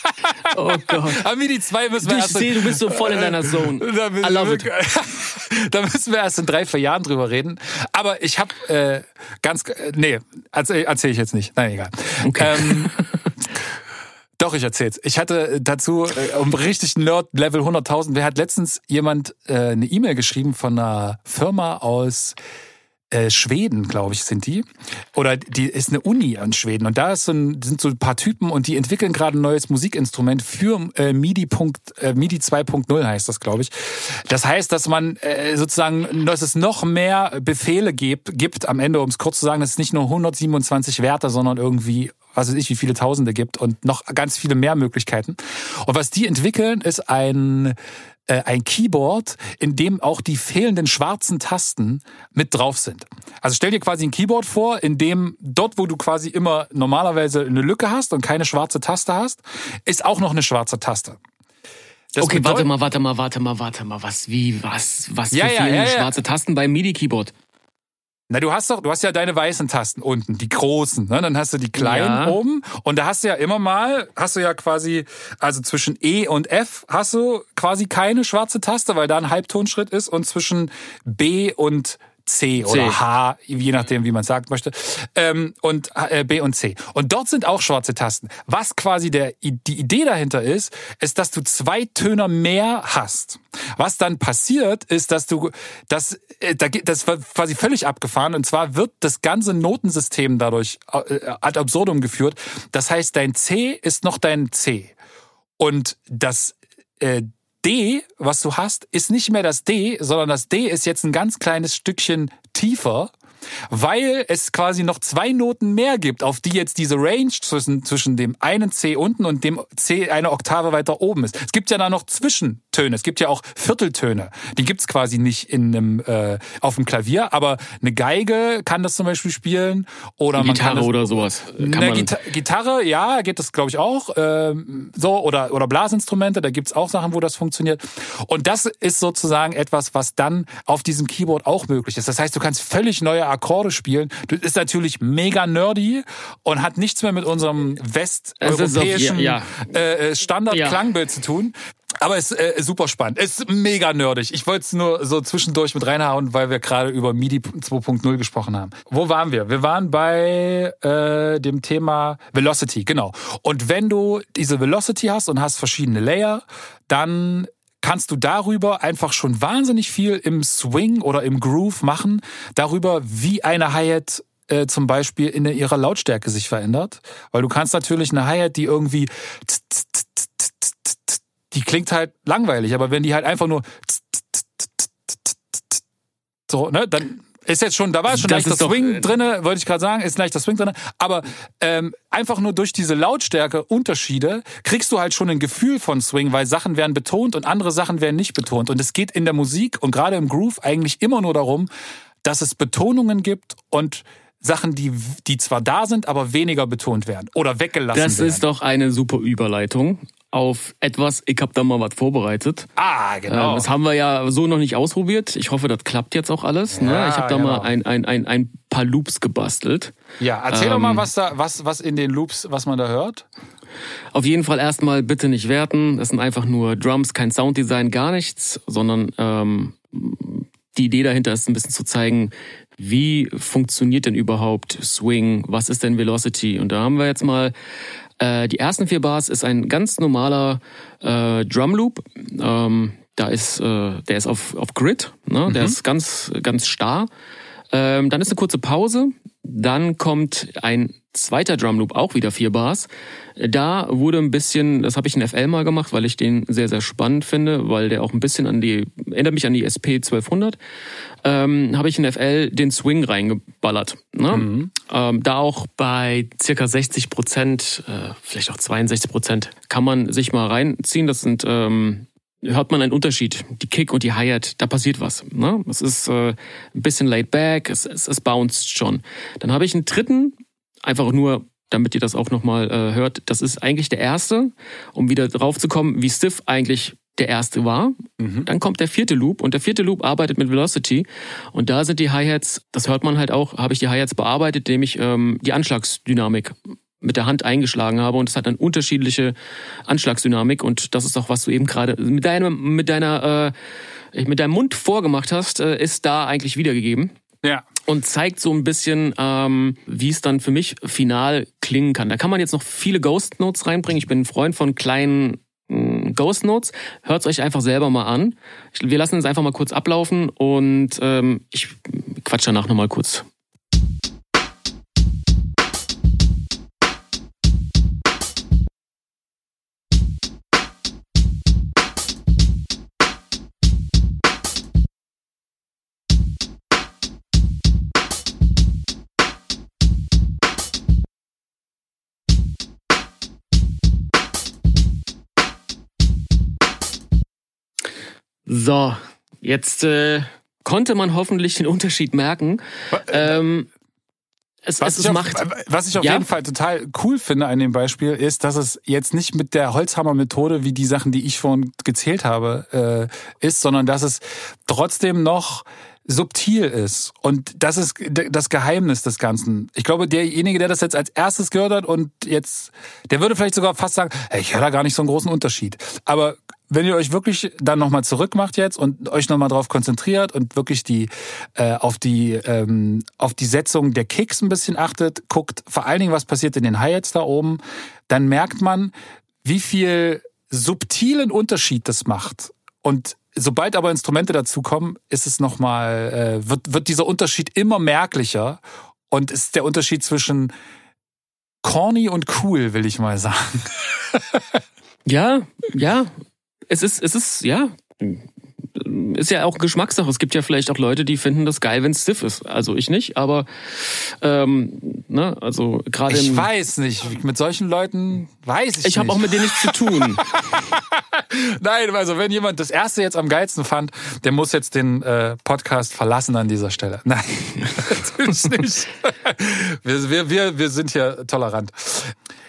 Oh Gott. Am MIDI 2 müssen wir ich erst. Ich sehe, du bist so voll in deiner Zone. Da müssen, I love it. (laughs) da müssen wir erst in drei, vier Jahren drüber reden. Aber ich habe äh, ganz, äh, nee, erzähle erzähl ich jetzt nicht. Nein, egal. Okay. Ähm, Doch, ich erzähl's. Ich hatte dazu äh, um richtig Nerd Level 100.000. Wer hat letztens jemand äh, eine E-Mail geschrieben von einer Firma aus äh, Schweden, glaube ich, sind die. Oder die ist eine Uni in Schweden. Und da ist so ein, sind so ein paar Typen und die entwickeln gerade ein neues Musikinstrument für äh, MIDI, äh, MIDI 2.0 heißt das, glaube ich. Das heißt, dass man äh, sozusagen, dass es noch mehr Befehle gibt, gibt am Ende, um es kurz zu sagen, dass es nicht nur 127 Werte, sondern irgendwie was weiß ich, wie viele Tausende gibt und noch ganz viele mehr Möglichkeiten. Und was die entwickeln, ist ein äh, ein Keyboard, in dem auch die fehlenden schwarzen Tasten mit drauf sind. Also stell dir quasi ein Keyboard vor, in dem dort, wo du quasi immer normalerweise eine Lücke hast und keine schwarze Taste hast, ist auch noch eine schwarze Taste. Das okay, warte mal, warte mal, warte mal, warte mal. Was, wie, was, was ja, für ja, ja, schwarze Tasten beim MIDI-Keyboard? Na, du hast doch, du hast ja deine weißen Tasten unten, die großen, ne? Dann hast du die kleinen ja. oben und da hast du ja immer mal, hast du ja quasi, also zwischen E und F hast du quasi keine schwarze Taste, weil da ein Halbtonschritt ist und zwischen B und C oder C. H, je nachdem, wie man sagt möchte, ähm, und äh, B und C. Und dort sind auch schwarze Tasten. Was quasi der, die Idee dahinter ist, ist, dass du zwei Töne mehr hast. Was dann passiert, ist, dass du das, äh, das war quasi völlig abgefahren. Und zwar wird das ganze Notensystem dadurch äh, ad absurdum geführt. Das heißt, dein C ist noch dein C. Und das äh, D, was du hast, ist nicht mehr das D, sondern das D ist jetzt ein ganz kleines Stückchen tiefer weil es quasi noch zwei Noten mehr gibt, auf die jetzt diese Range zwischen, zwischen dem einen C unten und dem C eine Oktave weiter oben ist. Es gibt ja da noch Zwischentöne, es gibt ja auch Vierteltöne. Die gibt's quasi nicht in einem, äh, auf dem Klavier, aber eine Geige kann das zum Beispiel spielen. Oder eine man Gitarre kann das, oder sowas. Kann eine Gita Gitarre, ja, geht das glaube ich auch. Ähm, so, oder, oder Blasinstrumente, da gibt's auch Sachen, wo das funktioniert. Und das ist sozusagen etwas, was dann auf diesem Keyboard auch möglich ist. Das heißt, du kannst völlig neue Akkorde spielen. Das ist natürlich mega nerdy und hat nichts mehr mit unserem westeuropäischen ja, ja. äh, Standard-Klangbild ja. zu tun. Aber es ist äh, super spannend. Es ist mega nerdig. Ich wollte es nur so zwischendurch mit reinhauen, weil wir gerade über MIDI 2.0 gesprochen haben. Wo waren wir? Wir waren bei äh, dem Thema Velocity, genau. Und wenn du diese Velocity hast und hast verschiedene Layer, dann kannst du darüber einfach schon wahnsinnig viel im Swing oder im Groove machen, darüber, wie eine Hi-Hat äh, zum Beispiel in ihrer Lautstärke sich verändert. Weil du kannst natürlich eine Hi-Hat, die irgendwie die klingt halt langweilig, aber wenn die halt einfach nur so, ne, dann ist jetzt schon, da war schon das leichter Swing doch, drinne, wollte ich gerade sagen, ist leichter Swing drinne. Aber ähm, einfach nur durch diese Lautstärke-Unterschiede kriegst du halt schon ein Gefühl von Swing, weil Sachen werden betont und andere Sachen werden nicht betont. Und es geht in der Musik und gerade im Groove eigentlich immer nur darum, dass es Betonungen gibt und Sachen, die, die zwar da sind, aber weniger betont werden oder weggelassen das werden. Das ist doch eine super Überleitung auf etwas. Ich habe da mal was vorbereitet. Ah, genau. Äh, das haben wir ja so noch nicht ausprobiert. Ich hoffe, das klappt jetzt auch alles. Ne? Ja, ich habe da genau. mal ein, ein, ein, ein paar Loops gebastelt. Ja, erzähl ähm, doch mal, ähm, was da, was, was in den Loops, was man da hört. Auf jeden Fall erstmal bitte nicht werten. Das sind einfach nur Drums, kein Sounddesign, gar nichts, sondern ähm, die Idee dahinter ist ein bisschen zu zeigen, wie funktioniert denn überhaupt Swing, was ist denn Velocity? Und da haben wir jetzt mal äh, die ersten vier Bars ist ein ganz normaler äh, Drum Loop. Ähm, da ist, äh, der ist auf, auf Grid, ne? Mhm. der ist ganz, ganz starr. Ähm, dann ist eine kurze Pause, dann kommt ein zweiter Drumloop, auch wieder vier Bars. Da wurde ein bisschen, das habe ich in FL mal gemacht, weil ich den sehr, sehr spannend finde, weil der auch ein bisschen an die, erinnert mich an die SP 1200, ähm, habe ich in FL den Swing reingeballert. Ne? Mhm. Ähm, da auch bei circa 60 Prozent, äh, vielleicht auch 62 Prozent, kann man sich mal reinziehen. Das sind ähm, hört man einen Unterschied. Die Kick und die Hi-Hat, da passiert was. Ne? Es ist äh, ein bisschen laid back, es, es, es bounced schon. Dann habe ich einen dritten, einfach nur, damit ihr das auch nochmal äh, hört. Das ist eigentlich der erste, um wieder drauf zu kommen, wie stiff eigentlich der erste war. Mhm. Dann kommt der vierte Loop und der vierte Loop arbeitet mit Velocity und da sind die Hi-Hats, das hört man halt auch, habe ich die Hi-Hats bearbeitet, indem ich ähm, die Anschlagsdynamik mit der Hand eingeschlagen habe und es hat eine unterschiedliche Anschlagsdynamik und das ist auch was du eben gerade mit deiner mit deiner äh, mit deinem Mund vorgemacht hast, äh, ist da eigentlich wiedergegeben. Ja. Und zeigt so ein bisschen, ähm, wie es dann für mich final klingen kann. Da kann man jetzt noch viele Ghost Notes reinbringen. Ich bin ein Freund von kleinen mm, Ghost Notes. Hört es euch einfach selber mal an. Wir lassen es einfach mal kurz ablaufen und ähm, ich quatsch danach nochmal kurz So, jetzt äh, konnte man hoffentlich den Unterschied merken. Ähm, es, was, es, ich auf, macht, was ich auf ja? jeden Fall total cool finde an dem Beispiel ist, dass es jetzt nicht mit der Holzhammer-Methode wie die Sachen, die ich vorhin gezählt habe, äh, ist, sondern dass es trotzdem noch subtil ist. Und das ist das Geheimnis des Ganzen. Ich glaube, derjenige, der das jetzt als erstes gehört hat und jetzt, der würde vielleicht sogar fast sagen, ich höre da gar nicht so einen großen Unterschied. Aber wenn ihr euch wirklich dann nochmal zurückmacht jetzt und euch nochmal drauf konzentriert und wirklich die äh, auf die ähm, auf die Setzung der Kicks ein bisschen achtet, guckt vor allen Dingen, was passiert in den Hi-Hats da oben, dann merkt man, wie viel subtilen Unterschied das macht. Und sobald aber Instrumente dazukommen, ist es nochmal, äh, wird, wird dieser Unterschied immer merklicher und ist der Unterschied zwischen corny und cool, will ich mal sagen. ja, ja, es ist, es ist, ja, ist ja auch Geschmackssache. Es gibt ja vielleicht auch Leute, die finden das geil, wenn es stiff ist. Also ich nicht, aber ähm, ne, also gerade. Ich weiß nicht. Mit solchen Leuten weiß ich. Ich habe auch mit denen nichts zu tun. (laughs) Nein, also wenn jemand das erste jetzt am geilsten fand, der muss jetzt den äh, Podcast verlassen an dieser Stelle. (laughs) Nein, natürlich nicht. (laughs) wir, wir, wir, wir sind hier tolerant.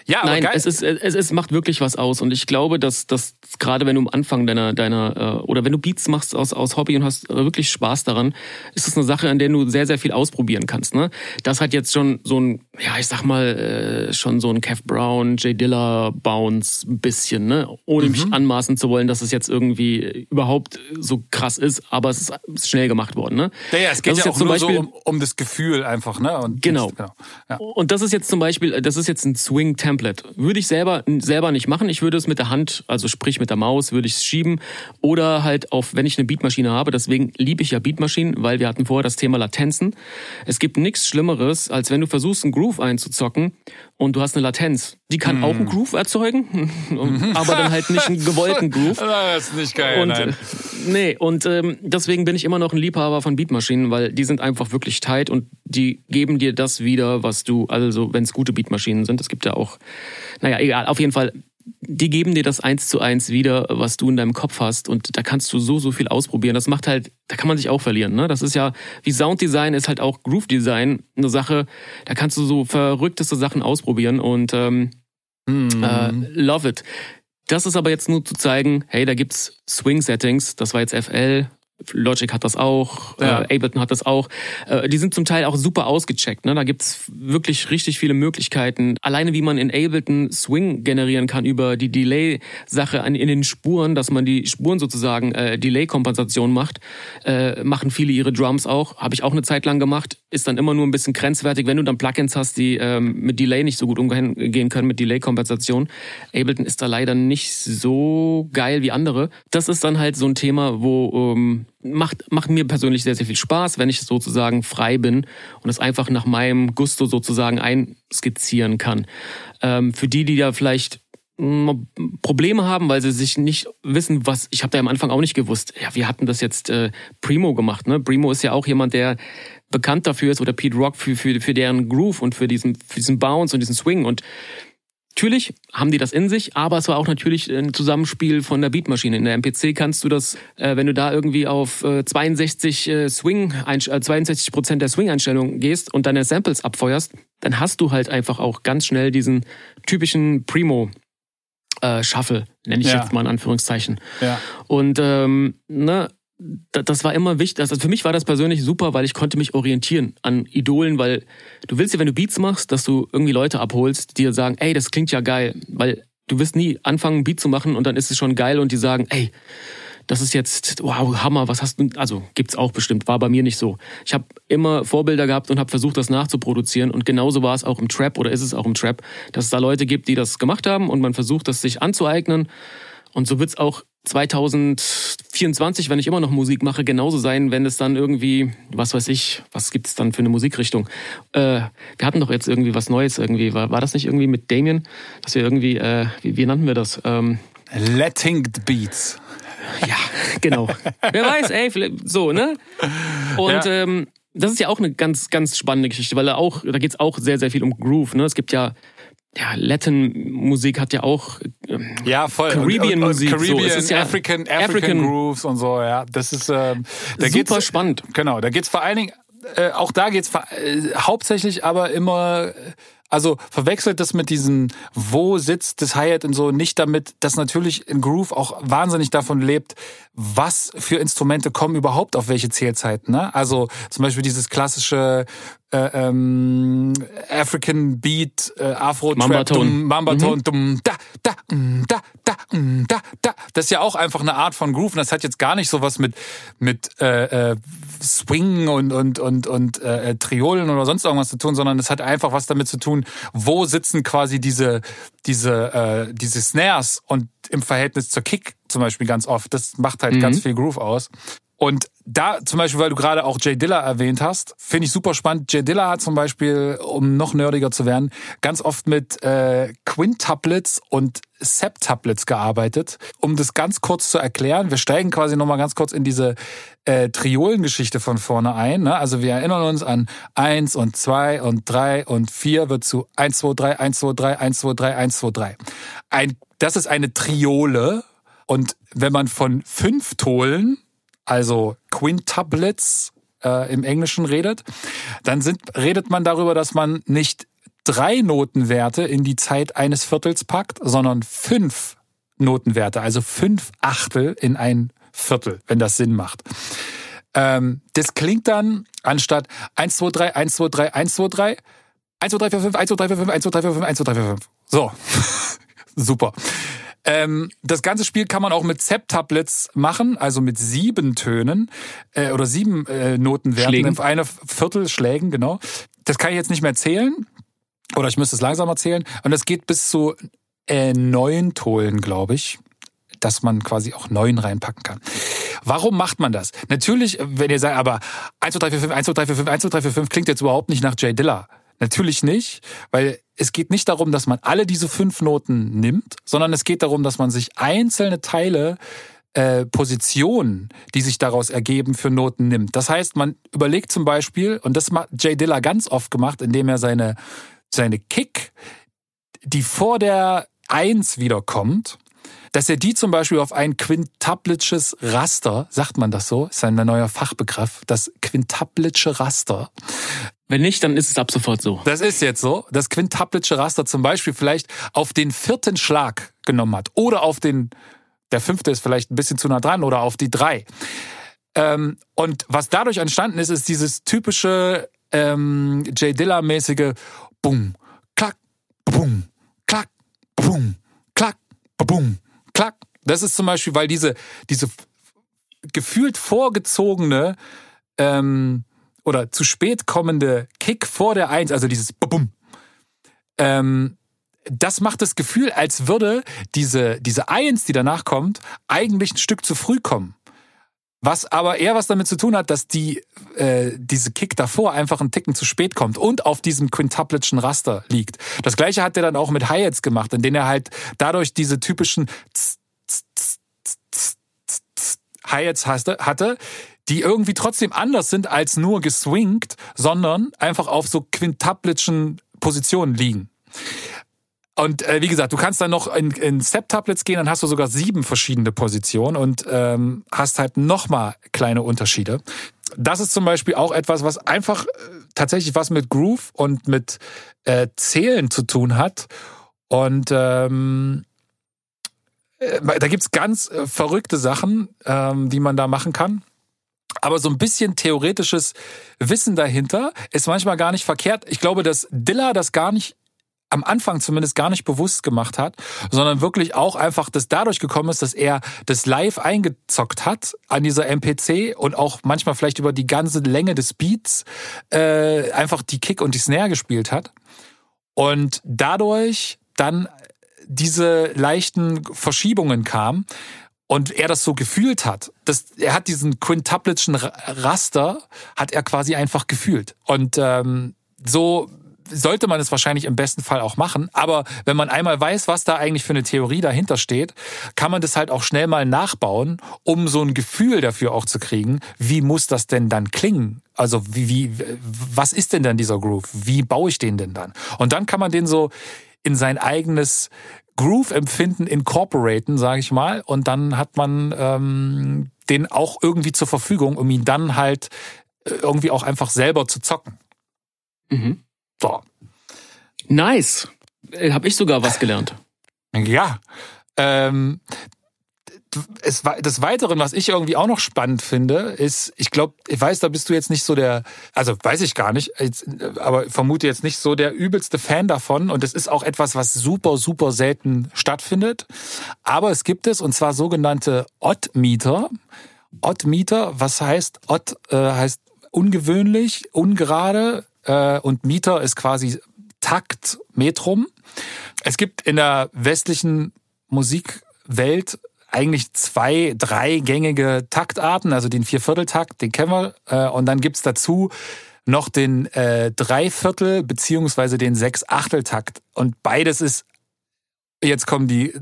Ja, aber Nein, geil. es ist es, es macht wirklich was aus und ich glaube, dass dass gerade wenn du am Anfang deiner deiner äh, oder wenn du Beats machst aus aus Hobby und hast wirklich Spaß daran, ist es eine Sache, an der du sehr sehr viel ausprobieren kannst. Ne, das hat jetzt schon so ein ja ich sag mal äh, schon so ein Kev Brown, Jay Dilla Bounce ein bisschen, ne, ohne mhm. mich anmaßen zu wollen, dass es jetzt irgendwie überhaupt so krass ist, aber es ist, schnell gemacht worden. Ne, ja, ja es geht das ja auch nur Beispiel, so um, um das Gefühl einfach, ne, und genau. Das, genau. Ja. Und das ist jetzt zum Beispiel, das ist jetzt ein Swing Tempo Template. Würde ich selber, selber nicht machen. Ich würde es mit der Hand, also sprich mit der Maus, würde ich es schieben. Oder halt auf, wenn ich eine Beatmaschine habe, deswegen liebe ich ja Beatmaschinen, weil wir hatten vorher das Thema Latenzen. Es gibt nichts Schlimmeres, als wenn du versuchst, einen Groove einzuzocken und du hast eine Latenz. Die kann mm. auch einen Groove erzeugen, (laughs) aber dann halt nicht einen (laughs) gewollten Groove. (laughs) das ist nicht geil, und, nein. Äh, nee, und ähm, deswegen bin ich immer noch ein Liebhaber von Beatmaschinen, weil die sind einfach wirklich tight und die geben dir das wieder, was du, also wenn es gute Beatmaschinen sind, es gibt ja auch, naja, egal, auf jeden Fall, die geben dir das eins zu eins wieder, was du in deinem Kopf hast. Und da kannst du so, so viel ausprobieren. Das macht halt, da kann man sich auch verlieren. Ne? Das ist ja, wie Sounddesign ist halt auch Groove Design eine Sache. Da kannst du so verrückteste Sachen ausprobieren und ähm, mm. äh, love it. Das ist aber jetzt nur zu zeigen, hey, da gibt's Swing-Settings, das war jetzt FL, Logic hat das auch, ja. äh, Ableton hat das auch. Äh, die sind zum Teil auch super ausgecheckt. Ne? Da gibt's wirklich richtig viele Möglichkeiten. Alleine wie man in Ableton Swing generieren kann über die Delay-Sache in den Spuren, dass man die Spuren sozusagen äh, Delay-Kompensation macht, äh, machen viele ihre Drums auch. Habe ich auch eine Zeit lang gemacht. Ist dann immer nur ein bisschen grenzwertig, wenn du dann Plugins hast, die ähm, mit Delay nicht so gut umgehen können, mit Delay-Kompensation. Ableton ist da leider nicht so geil wie andere. Das ist dann halt so ein Thema, wo ähm, macht, macht mir persönlich sehr, sehr viel Spaß, wenn ich sozusagen frei bin und es einfach nach meinem Gusto sozusagen einskizzieren kann. Ähm, für die, die da vielleicht hm, Probleme haben, weil sie sich nicht wissen, was ich habe da am Anfang auch nicht gewusst. Ja, wir hatten das jetzt äh, Primo gemacht. Ne? Primo ist ja auch jemand, der bekannt dafür ist oder Pete Rock für für für deren Groove und für diesen für diesen Bounce und diesen Swing und Natürlich haben die das in sich, aber es war auch natürlich ein Zusammenspiel von der Beatmaschine. In der MPC kannst du das, äh, wenn du da irgendwie auf äh, 62 äh, Swing, äh, 62 Prozent der Swing-Einstellung gehst und deine Samples abfeuerst, dann hast du halt einfach auch ganz schnell diesen typischen Primo Shuffle, nenne ich ja. jetzt mal in Anführungszeichen. Ja. Und ähm, ne, das war immer wichtig. Also für mich war das persönlich super, weil ich konnte mich orientieren an Idolen, weil du willst ja, wenn du Beats machst, dass du irgendwie Leute abholst, die dir sagen, ey, das klingt ja geil, weil du wirst nie anfangen, ein Beat zu machen und dann ist es schon geil und die sagen, ey, das ist jetzt, wow, Hammer, was hast du, also gibt's auch bestimmt, war bei mir nicht so. Ich habe immer Vorbilder gehabt und habe versucht, das nachzuproduzieren und genauso war es auch im Trap oder ist es auch im Trap, dass es da Leute gibt, die das gemacht haben und man versucht, das sich anzueignen und so wird's auch 2024, wenn ich immer noch Musik mache, genauso sein, wenn es dann irgendwie, was weiß ich, was gibt's dann für eine Musikrichtung? Äh, wir hatten doch jetzt irgendwie was Neues irgendwie. War, war das nicht irgendwie mit Damien, dass wir irgendwie, äh, wie, wie nannten wir das? Ähm, Letting the Beats. Ja, genau. (laughs) Wer weiß, ey, so, ne? Und ja. ähm, das ist ja auch eine ganz, ganz spannende Geschichte, weil da auch, da geht's auch sehr, sehr viel um Groove. Ne? Es gibt ja ja, Latin-Musik hat ja auch ähm, ja voll Caribbean-Musik, Caribbean, so. ist ja African, African, African, Grooves und so. Ja, das ist ähm, da super geht's, spannend. Genau, da geht's vor allen Dingen äh, auch da geht's äh, hauptsächlich aber immer also verwechselt das mit diesem, wo sitzt das Hi-Hat und so, nicht damit, dass natürlich ein Groove auch wahnsinnig davon lebt, was für Instrumente kommen überhaupt auf welche Zählzeiten. Ne? Also zum Beispiel dieses klassische äh, ähm, African Beat, äh, Afro Trap, dum, Mambaton, mhm. dum, da, da, mm, da, da, mm, da, da. Das ist ja auch einfach eine Art von Groove. Und das hat jetzt gar nicht so was mit mit äh, äh, Swing und und und und äh, Triolen oder sonst irgendwas zu tun, sondern es hat einfach was damit zu tun, wo sitzen quasi diese diese äh, diese Snares und im Verhältnis zur Kick zum Beispiel ganz oft. Das macht halt mhm. ganz viel Groove aus. Und da zum Beispiel, weil du gerade auch Jay Diller erwähnt hast, finde ich super spannend. Jay Diller hat zum Beispiel, um noch nerdiger zu werden, ganz oft mit äh, Quintuplets und Septuplets gearbeitet. Um das ganz kurz zu erklären, wir steigen quasi nochmal ganz kurz in diese äh, Triolengeschichte von vorne ein. Ne? Also wir erinnern uns an eins und zwei und drei und vier wird zu eins zwei drei eins zwei drei eins zwei drei eins zwei drei. Ein, das ist eine Triole. Und wenn man von fünf Tolen also Quintuplets äh, im Englischen redet, dann sind, redet man darüber, dass man nicht drei Notenwerte in die Zeit eines Viertels packt, sondern fünf Notenwerte, also fünf Achtel in ein Viertel, wenn das Sinn macht. Ähm, das klingt dann anstatt 1, 2, 3, 1, 2, 3, 1, 2, 3, 1, 2, 3, 4, 5, 1, 2, 3, 4, 5, 1, 2, 3, 4, 5, 1, 2, 3, 4, 5. So. (laughs) Super. Ähm, das ganze Spiel kann man auch mit Septuplets machen, also mit sieben Tönen äh, oder sieben äh, Notenwerten, Schlägen. eine Viertelschlägen, genau. Das kann ich jetzt nicht mehr zählen. Oder ich müsste es langsam erzählen. Und das geht bis zu äh, neun Tolen, glaube ich. dass man quasi auch neuen reinpacken kann. Warum macht man das? Natürlich, wenn ihr sagt, aber 1, 2, 3, 4, 5, 1, 2, 3, 4, 5, 1, 2, 3, 4, 5 klingt jetzt überhaupt nicht nach Jay Dilla. Natürlich nicht, weil es geht nicht darum, dass man alle diese fünf Noten nimmt, sondern es geht darum, dass man sich einzelne Teile äh, Positionen, die sich daraus ergeben, für Noten nimmt. Das heißt, man überlegt zum Beispiel, und das hat Jay Dilla ganz oft gemacht, indem er seine, seine Kick, die vor der Eins wiederkommt, dass er die zum Beispiel auf ein quintaplitsches Raster, sagt man das so, ist ein neuer Fachbegriff, das quintaplitsche Raster. Wenn nicht, dann ist es ab sofort so. Das ist jetzt so. Das quintaplitsche Raster zum Beispiel vielleicht auf den vierten Schlag genommen hat oder auf den, der fünfte ist vielleicht ein bisschen zu nah dran oder auf die drei. Ähm, und was dadurch entstanden ist, ist dieses typische ähm, Jay Dilla-mäßige Bum, klack, bum, klack, bum, klack, bum, klack. Das ist zum Beispiel, weil diese, diese gefühlt vorgezogene ähm, oder zu spät kommende Kick vor der Eins, also dieses Bum, ähm, das macht das Gefühl, als würde diese, diese Eins, die danach kommt, eigentlich ein Stück zu früh kommen. Was aber eher was damit zu tun hat, dass die äh, diese Kick davor einfach einen Ticken zu spät kommt und auf diesem quintuplischen Raster liegt. Das gleiche hat er dann auch mit Hi-Hats gemacht, in denen er halt dadurch diese typischen Hi-Hats hatte, die irgendwie trotzdem anders sind als nur geswingt, sondern einfach auf so quintuplischen Positionen liegen. Und äh, wie gesagt, du kannst dann noch in, in Step-Tablets gehen, dann hast du sogar sieben verschiedene Positionen und ähm, hast halt nochmal kleine Unterschiede. Das ist zum Beispiel auch etwas, was einfach äh, tatsächlich was mit Groove und mit äh, Zählen zu tun hat. Und ähm, äh, da gibt's ganz äh, verrückte Sachen, ähm, die man da machen kann. Aber so ein bisschen theoretisches Wissen dahinter ist manchmal gar nicht verkehrt. Ich glaube, dass Dilla das gar nicht am Anfang zumindest gar nicht bewusst gemacht hat, sondern wirklich auch einfach, dass dadurch gekommen ist, dass er das live eingezockt hat an dieser MPC und auch manchmal vielleicht über die ganze Länge des Beats äh, einfach die Kick und die Snare gespielt hat. Und dadurch dann diese leichten Verschiebungen kamen und er das so gefühlt hat. Das, er hat diesen quintuplischen Raster, hat er quasi einfach gefühlt. Und ähm, so sollte man es wahrscheinlich im besten Fall auch machen. Aber wenn man einmal weiß, was da eigentlich für eine Theorie dahinter steht, kann man das halt auch schnell mal nachbauen, um so ein Gefühl dafür auch zu kriegen, wie muss das denn dann klingen? Also wie, wie, was ist denn dann dieser Groove? Wie baue ich den denn dann? Und dann kann man den so in sein eigenes Groove-Empfinden incorporaten, sage ich mal, und dann hat man ähm, den auch irgendwie zur Verfügung, um ihn dann halt äh, irgendwie auch einfach selber zu zocken. Mhm. So. Nice. Äh, Hab ich sogar was gelernt. Ja. Ähm, es, des Weiteren, was ich irgendwie auch noch spannend finde, ist, ich glaube, ich weiß, da bist du jetzt nicht so der, also weiß ich gar nicht, jetzt, aber vermute jetzt nicht so der übelste Fan davon. Und es ist auch etwas, was super, super selten stattfindet. Aber es gibt es, und zwar sogenannte Odd-Meter. Odd-Meter, was heißt Odd, äh, heißt ungewöhnlich, ungerade, äh, und Meter ist quasi Takt, Metrum. Es gibt in der westlichen Musikwelt eigentlich zwei, drei gängige Taktarten, also den Viervierteltakt, den kennen wir, äh, und dann gibt's dazu noch den äh, Dreiviertel beziehungsweise den Sechsachteltakt. Und beides ist, jetzt kommen die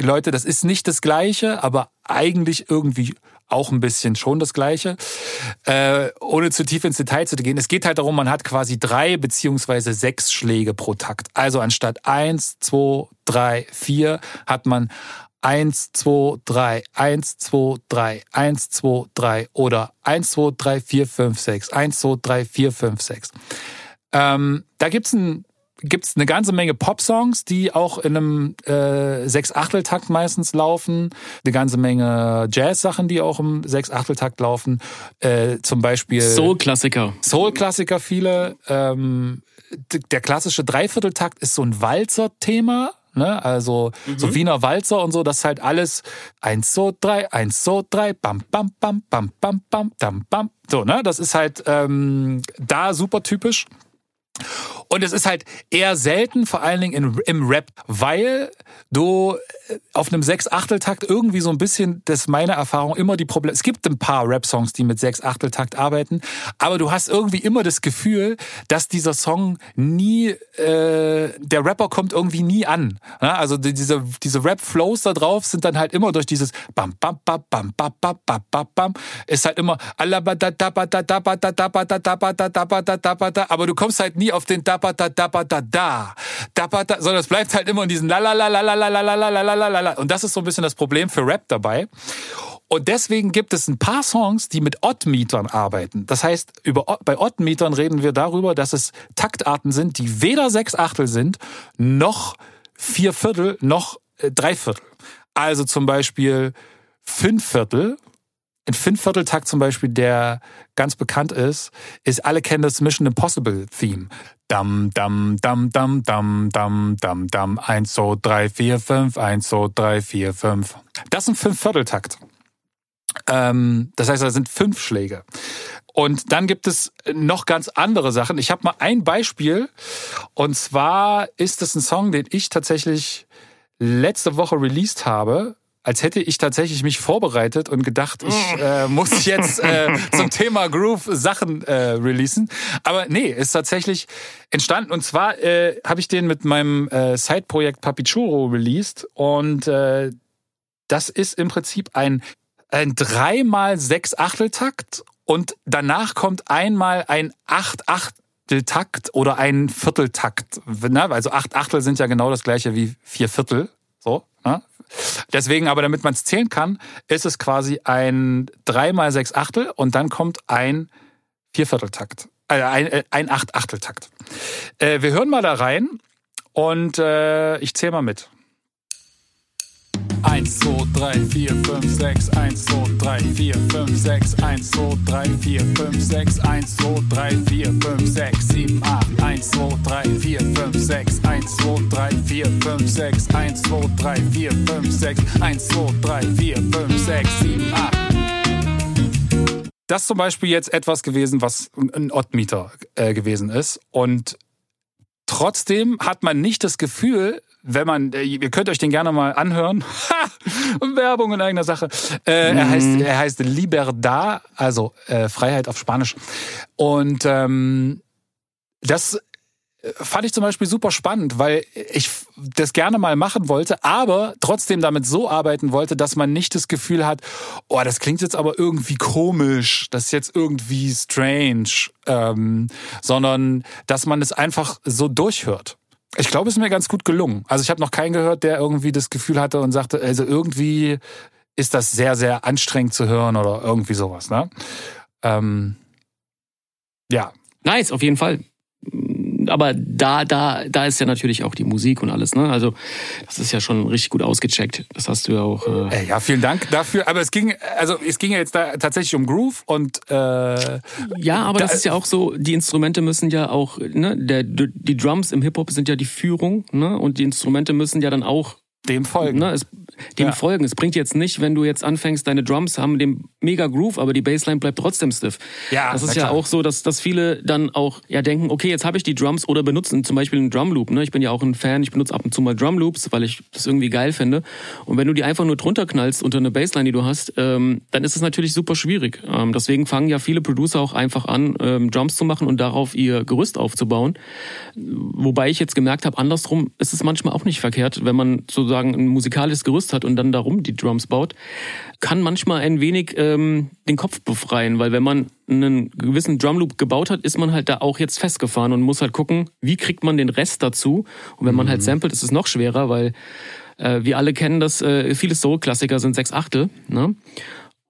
Leute, das ist nicht das Gleiche, aber eigentlich irgendwie auch ein bisschen schon das Gleiche. Äh, ohne zu tief ins Detail zu gehen. Es geht halt darum, man hat quasi drei beziehungsweise sechs Schläge pro Takt. Also anstatt eins, zwei, drei, vier hat man eins, zwei, drei, eins, zwei, drei, eins, zwei, drei oder eins, zwei, drei, vier, fünf, sechs, eins, zwei, drei, vier, fünf, sechs. Ähm, da gibt's ein gibt es eine ganze Menge Pop-Songs, die auch in einem äh, Sechs-Achtel-Takt meistens laufen. Eine ganze Menge Jazz-Sachen, die auch im Sechs-Achtel-Takt laufen. Äh, zum Beispiel Soul-Klassiker. Soul-Klassiker viele. Ähm, der klassische Dreivierteltakt ist so ein Walzer-Thema. Ne? Also mhm. so Wiener Walzer und so, das ist halt alles eins, so, drei, eins, so, drei, bam, bam, bam, bam, bam, bam, bam, bam. So, ne? Das ist halt ähm, da super typisch. Und es ist halt eher selten, vor allen Dingen in, im Rap, weil du äh, auf einem Sechs-Achtel-Takt irgendwie so ein bisschen, das ist meine Erfahrung, immer die Probleme. Es gibt ein paar Rap-Songs, die mit Sechs-Achtel-Takt arbeiten, aber du hast irgendwie immer das Gefühl, dass dieser Song nie, äh, der Rapper kommt irgendwie nie an. Ja, also diese, diese Rap-Flows da drauf sind dann halt immer durch dieses Bam, Bam, Bam, Bam, Bam, Bam, Bam, Bam, Bam, ist halt immer aber du kommst halt nie auf den da da da da da da da sondern es bleibt halt immer in diesen la la la la la la la la la la la la und das ist so ein bisschen das Problem für Rap dabei. Und deswegen gibt es ein paar Songs, die mit Odd-Mietern arbeiten. Das heißt, über, bei Odd-Mietern reden wir darüber, dass es Taktarten sind, die weder sechs Achtel sind, noch vier Viertel, noch äh, drei Viertel. Also zum Beispiel fünf Viertel ein Fünfvierteltakt zum Beispiel, der ganz bekannt ist, ist, alle kennen das Mission Impossible Theme. Dam, dam, dam, dam, dam, dam, dam, dam, eins, zwei, drei, vier, fünf, eins, zwei, drei, vier, fünf. Das ist ein Fünfvierteltakt. Ähm, das heißt, da sind fünf Schläge. Und dann gibt es noch ganz andere Sachen. Ich habe mal ein Beispiel. Und zwar ist es ein Song, den ich tatsächlich letzte Woche released habe als hätte ich tatsächlich mich vorbereitet und gedacht, ich mm. äh, muss jetzt äh, (laughs) zum Thema Groove Sachen äh, releasen. Aber nee, ist tatsächlich entstanden. Und zwar äh, habe ich den mit meinem äh, Side-Projekt Papichuro released. Und äh, das ist im Prinzip ein, ein dreimal sechs Achteltakt und danach kommt einmal ein acht Achteltakt oder ein Vierteltakt. Also acht Achtel sind ja genau das gleiche wie vier Viertel. Deswegen aber, damit man es zählen kann, ist es quasi ein 3 mal 6 Achtel und dann kommt ein Viervierteltakt. Äh, ein, äh, ein Acht-Achteltakt. Äh, wir hören mal da rein und äh, ich zähle mal mit. 1, 2, 3, 4, 5, 6, 1, 2, 3, 4, 5, 6, 1, 2, 3, 4, 5, 6, 1, 2, 3, 4, 5, 6, 7, 8, 1, 2, 3, 4, 5, 6, 1, 2, 3, 4, 5, 6, 1, 2, 3, 4, 5, 6, 1, 2, 3, 4, 5, 6, 7, 8. Das zum Beispiel jetzt etwas gewesen, was ein Oddmeter äh, gewesen ist. Und trotzdem hat man nicht das Gefühl, wenn man, äh, ihr könnt euch den gerne mal anhören. (laughs) Werbung in eigener Sache. Äh, mhm. Er heißt, er heißt Libertad, also äh, Freiheit auf Spanisch. Und ähm, das äh, fand ich zum Beispiel super spannend, weil ich das gerne mal machen wollte, aber trotzdem damit so arbeiten wollte, dass man nicht das Gefühl hat, oh, das klingt jetzt aber irgendwie komisch, das ist jetzt irgendwie strange, ähm, sondern dass man es einfach so durchhört. Ich glaube, es ist mir ganz gut gelungen. Also ich habe noch keinen gehört, der irgendwie das Gefühl hatte und sagte, also irgendwie ist das sehr, sehr anstrengend zu hören oder irgendwie sowas. Ne? Ähm, ja. Nice, auf jeden Fall aber da, da, da ist ja natürlich auch die Musik und alles, ne? Also das ist ja schon richtig gut ausgecheckt. Das hast du ja auch. Äh ja, vielen Dank dafür. Aber es ging, also es ging ja jetzt da tatsächlich um Groove und äh, ja, aber da, das ist ja auch so. Die Instrumente müssen ja auch, ne? Der, die Drums im Hip Hop sind ja die Führung, ne? Und die Instrumente müssen ja dann auch dem folgen. Ne, es, dem ja. folgen. Es bringt jetzt nicht, wenn du jetzt anfängst, deine Drums haben den mega Groove, aber die Bassline bleibt trotzdem stiff. Ja, das ist ja auch so, dass, dass viele dann auch ja denken, okay, jetzt habe ich die Drums oder benutzen zum Beispiel einen Drumloop. Ne? Ich bin ja auch ein Fan, ich benutze ab und zu mal Drumloops, weil ich das irgendwie geil finde. Und wenn du die einfach nur drunter knallst unter eine Bassline, die du hast, ähm, dann ist es natürlich super schwierig. Ähm, deswegen fangen ja viele Producer auch einfach an, ähm, Drums zu machen und darauf ihr Gerüst aufzubauen. Wobei ich jetzt gemerkt habe, andersrum ist es manchmal auch nicht verkehrt, wenn man sozusagen ein musikalisches Gerüst hat und dann darum die Drums baut, kann manchmal ein wenig ähm, den Kopf befreien, weil wenn man einen gewissen Drumloop gebaut hat, ist man halt da auch jetzt festgefahren und muss halt gucken, wie kriegt man den Rest dazu. Und wenn man halt mhm. samplet, ist es noch schwerer, weil äh, wir alle kennen das, äh, viele Soul-Klassiker sind sechs Achtel. Ne?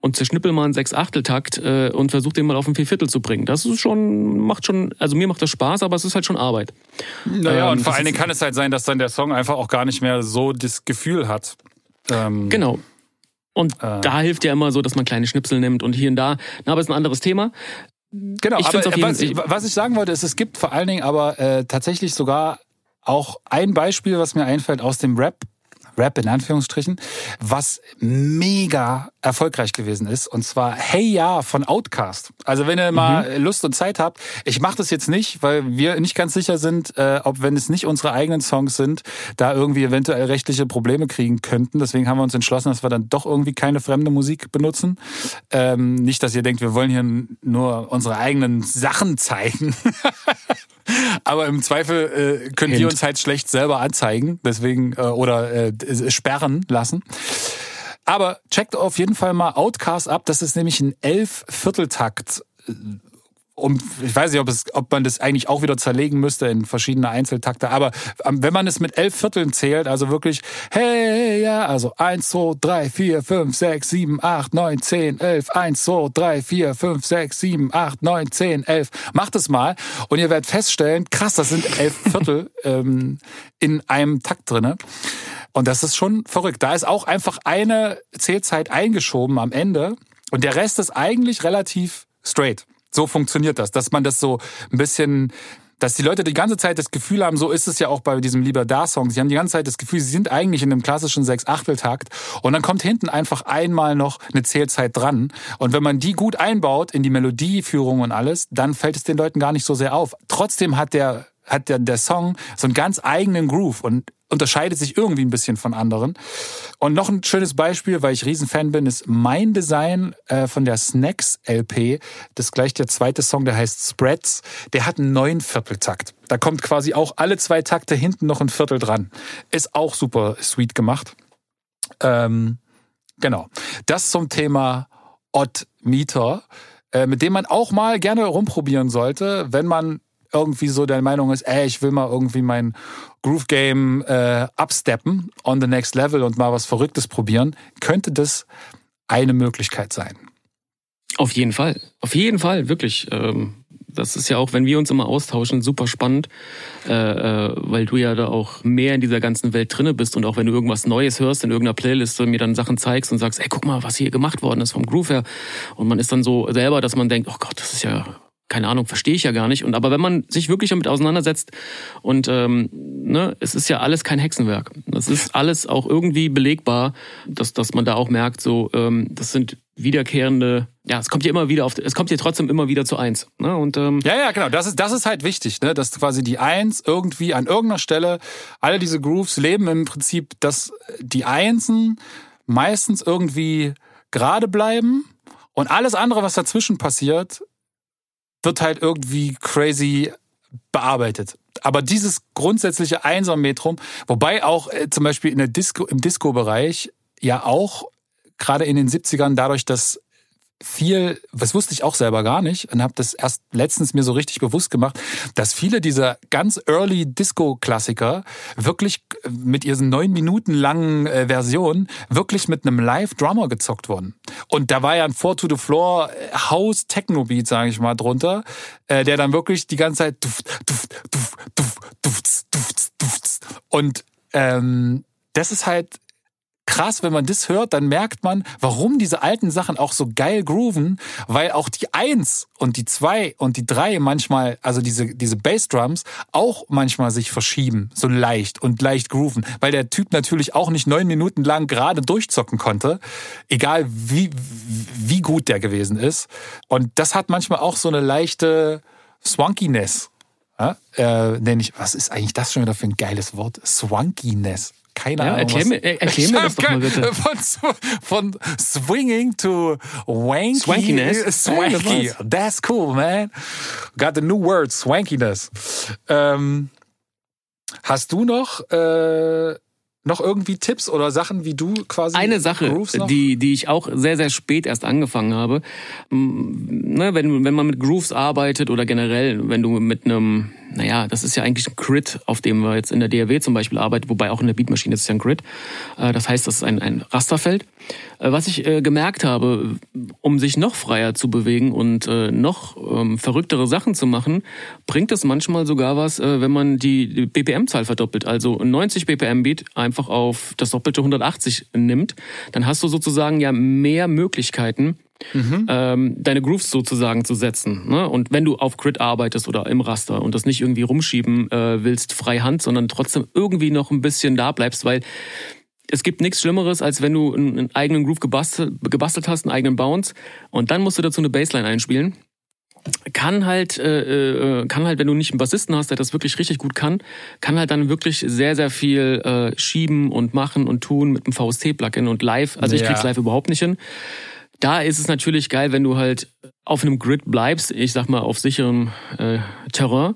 und zerschnippel mal einen Sechs-Achtel-Takt äh, und versuch den mal auf ein Vierviertel zu bringen. Das ist schon, macht schon, also mir macht das Spaß, aber es ist halt schon Arbeit. Naja, ähm, und vor allen Dingen kann es halt sein, dass dann der Song einfach auch gar nicht mehr so das Gefühl hat. Ähm, genau. Und äh, da hilft ja immer so, dass man kleine Schnipsel nimmt und hier und da. Na, aber ist ein anderes Thema. Genau, ich aber was ich, was ich sagen wollte, ist, es gibt vor allen Dingen aber äh, tatsächlich sogar auch ein Beispiel, was mir einfällt aus dem Rap, Rap in Anführungsstrichen, was mega erfolgreich gewesen ist. Und zwar Hey Ja von Outcast. Also wenn ihr mal mhm. Lust und Zeit habt, ich mache das jetzt nicht, weil wir nicht ganz sicher sind, äh, ob wenn es nicht unsere eigenen Songs sind, da irgendwie eventuell rechtliche Probleme kriegen könnten. Deswegen haben wir uns entschlossen, dass wir dann doch irgendwie keine fremde Musik benutzen. Ähm, nicht, dass ihr denkt, wir wollen hier nur unsere eigenen Sachen zeigen. (laughs) Aber im Zweifel äh, können Hint. wir uns halt schlecht selber anzeigen, deswegen äh, oder äh, sperren lassen. Aber checkt auf jeden Fall mal Outcast ab. Das ist nämlich ein elf Vierteltakt äh, um, ich weiß nicht, ob, es, ob man das eigentlich auch wieder zerlegen müsste in verschiedene Einzeltakte, aber ähm, wenn man es mit elf Vierteln zählt, also wirklich, hey, ja, also eins, zwei, drei, vier, fünf, sechs, sieben, acht, neun, zehn, elf, eins, zwei, drei, vier, fünf, sechs, sieben, acht, neun, zehn, elf. Macht es mal und ihr werdet feststellen, krass, das sind elf Viertel (laughs) ähm, in einem Takt drinne. Und das ist schon verrückt. Da ist auch einfach eine Zählzeit eingeschoben am Ende und der Rest ist eigentlich relativ straight. So funktioniert das, dass man das so ein bisschen dass die Leute die ganze Zeit das Gefühl haben, so ist es ja auch bei diesem Lieber da Song. Sie haben die ganze Zeit das Gefühl, sie sind eigentlich in einem klassischen Sechs-Achtel-Takt und dann kommt hinten einfach einmal noch eine Zählzeit dran. Und wenn man die gut einbaut in die Melodieführung und alles, dann fällt es den Leuten gar nicht so sehr auf. Trotzdem hat der hat der, der Song so einen ganz eigenen Groove und unterscheidet sich irgendwie ein bisschen von anderen. Und noch ein schönes Beispiel, weil ich Riesenfan bin, ist mein Design äh, von der Snacks LP. Das ist gleich der zweite Song, der heißt Spreads. Der hat einen neuen Vierteltakt. Da kommt quasi auch alle zwei Takte hinten noch ein Viertel dran. Ist auch super sweet gemacht. Ähm, genau. Das zum Thema Odd Meter, äh, mit dem man auch mal gerne rumprobieren sollte, wenn man irgendwie so der Meinung ist, ey, ich will mal irgendwie mein Groove Game äh, upsteppen on the next level und mal was Verrücktes probieren, könnte das eine Möglichkeit sein. Auf jeden Fall. Auf jeden Fall, wirklich. Ähm, das ist ja auch, wenn wir uns immer austauschen, super spannend, äh, äh, weil du ja da auch mehr in dieser ganzen Welt drinne bist und auch wenn du irgendwas Neues hörst in irgendeiner Playlist und mir dann Sachen zeigst und sagst, ey, guck mal, was hier gemacht worden ist vom Groove her. Und man ist dann so selber, dass man denkt, oh Gott, das ist ja keine Ahnung, verstehe ich ja gar nicht. Und aber wenn man sich wirklich damit auseinandersetzt und ähm, ne, es ist ja alles kein Hexenwerk. Das ist alles auch irgendwie belegbar, dass, dass man da auch merkt, so ähm, das sind wiederkehrende, ja, es kommt ja immer wieder auf, es kommt ja trotzdem immer wieder zu eins. Ne? Und ähm, ja, ja, genau. Das ist das ist halt wichtig, ne, dass quasi die Eins irgendwie an irgendeiner Stelle alle diese Grooves leben im Prinzip, dass die Einsen meistens irgendwie gerade bleiben und alles andere, was dazwischen passiert, wird halt irgendwie crazy bearbeitet. Aber dieses grundsätzliche Einser-Metrum, wobei auch äh, zum Beispiel in der Disco, im Disco-Bereich ja auch gerade in den 70ern dadurch, dass viel, das wusste ich auch selber gar nicht und habe das erst letztens mir so richtig bewusst gemacht, dass viele dieser ganz early Disco-Klassiker wirklich mit ihren neun Minuten langen äh, Versionen wirklich mit einem Live-Drummer gezockt wurden. Und da war ja ein Four to the Floor äh, House Techno Beat, sage ich mal, drunter, äh, der dann wirklich die ganze Zeit duft, duft, duft, duft, duft, duft, duft. und ähm, das ist halt krass, wenn man das hört, dann merkt man, warum diese alten Sachen auch so geil grooven, weil auch die Eins und die Zwei und die Drei manchmal, also diese, diese Bassdrums, auch manchmal sich verschieben, so leicht und leicht grooven, weil der Typ natürlich auch nicht neun Minuten lang gerade durchzocken konnte, egal wie, wie gut der gewesen ist. Und das hat manchmal auch so eine leichte Swankiness. Ja, äh, nenne ich, was ist eigentlich das schon wieder für ein geiles Wort? Swankiness keine ja, Ahnung. Erklär mir, erklär mir das doch mal bitte. Von, von swinging to wanky. Swankiness. Swanky. That's cool, man. Got the new word, swankiness. Ähm, hast du noch äh, noch irgendwie Tipps oder Sachen, wie du quasi eine Sache, die die ich auch sehr sehr spät erst angefangen habe, ne, wenn wenn man mit Grooves arbeitet oder generell, wenn du mit einem naja, das ist ja eigentlich ein Crit, auf dem wir jetzt in der DAW zum Beispiel arbeiten, wobei auch in der Beatmaschine ist es ja ein Crit. Äh, das heißt, das ist ein, ein Rasterfeld. Äh, was ich äh, gemerkt habe, um sich noch freier zu bewegen und noch ähm, verrücktere Sachen zu machen, bringt es manchmal sogar was, wenn man die BPM-Zahl verdoppelt. Also 90 BPM-Beat einfach auf das doppelte 180 nimmt, dann hast du sozusagen ja mehr Möglichkeiten, mhm. ähm, deine Grooves sozusagen zu setzen. Ne? Und wenn du auf Grid arbeitest oder im Raster und das nicht irgendwie rumschieben äh, willst, frei Hand, sondern trotzdem irgendwie noch ein bisschen da bleibst, weil es gibt nichts Schlimmeres, als wenn du einen eigenen Groove gebastelt, gebastelt hast, einen eigenen Bounce und dann musst du dazu eine Bassline einspielen. Kann halt, äh, äh, kann halt, wenn du nicht einen Bassisten hast, der das wirklich richtig gut kann, kann halt dann wirklich sehr, sehr viel äh, schieben und machen und tun mit dem VST-Plugin und live. Also ich Ja. krieg's live überhaupt nicht hin. Da ist es natürlich geil, wenn du halt auf einem Grid bleibst, ich sag mal auf sicherem äh, Terrain.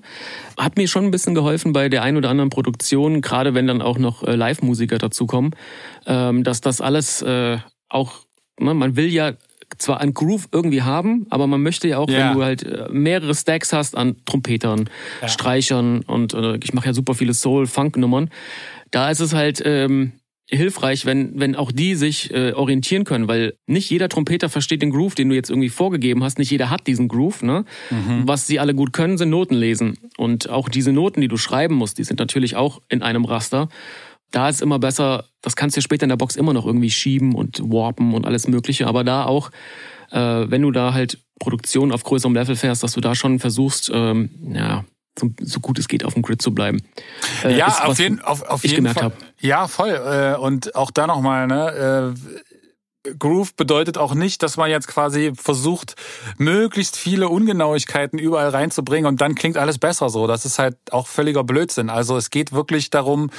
Hat mir schon ein bisschen geholfen bei der ein oder anderen Produktion, gerade wenn dann auch noch äh, Live-Musiker dazukommen, ähm, dass das alles äh, auch, ne, man will ja zwar ein Groove irgendwie haben, aber man möchte ja auch, Ja. wenn du halt äh, mehrere Stacks hast an Trompetern, Streichern und äh, ich mache ja super viele Soul-Funk-Nummern, da ist es halt ähm, hilfreich, wenn, wenn auch die sich äh, orientieren können, weil nicht jeder Trompeter versteht den Groove, den du jetzt irgendwie vorgegeben hast. Nicht jeder hat diesen Groove. Ne? Was sie alle gut können, sind Noten lesen. Und auch diese Noten, die du schreiben musst, die sind natürlich auch in einem Raster. Da ist immer besser, das kannst du später in der Box immer noch irgendwie schieben und warpen und alles Mögliche. Aber da auch, äh, wenn du da halt Produktion auf größerem Level fährst, dass du da schon versuchst, ähm, ja, so, so gut es geht auf dem Grid zu bleiben. Äh, Ja, ist auf jeden, auf, auf ich jeden gemerkt Fall. habe. Ja, voll. Äh, Und auch da nochmal, ne? äh, Groove bedeutet auch nicht, dass man jetzt quasi versucht, möglichst viele Ungenauigkeiten überall reinzubringen und dann klingt alles besser so. Das ist halt auch völliger Blödsinn. Also es geht wirklich darum,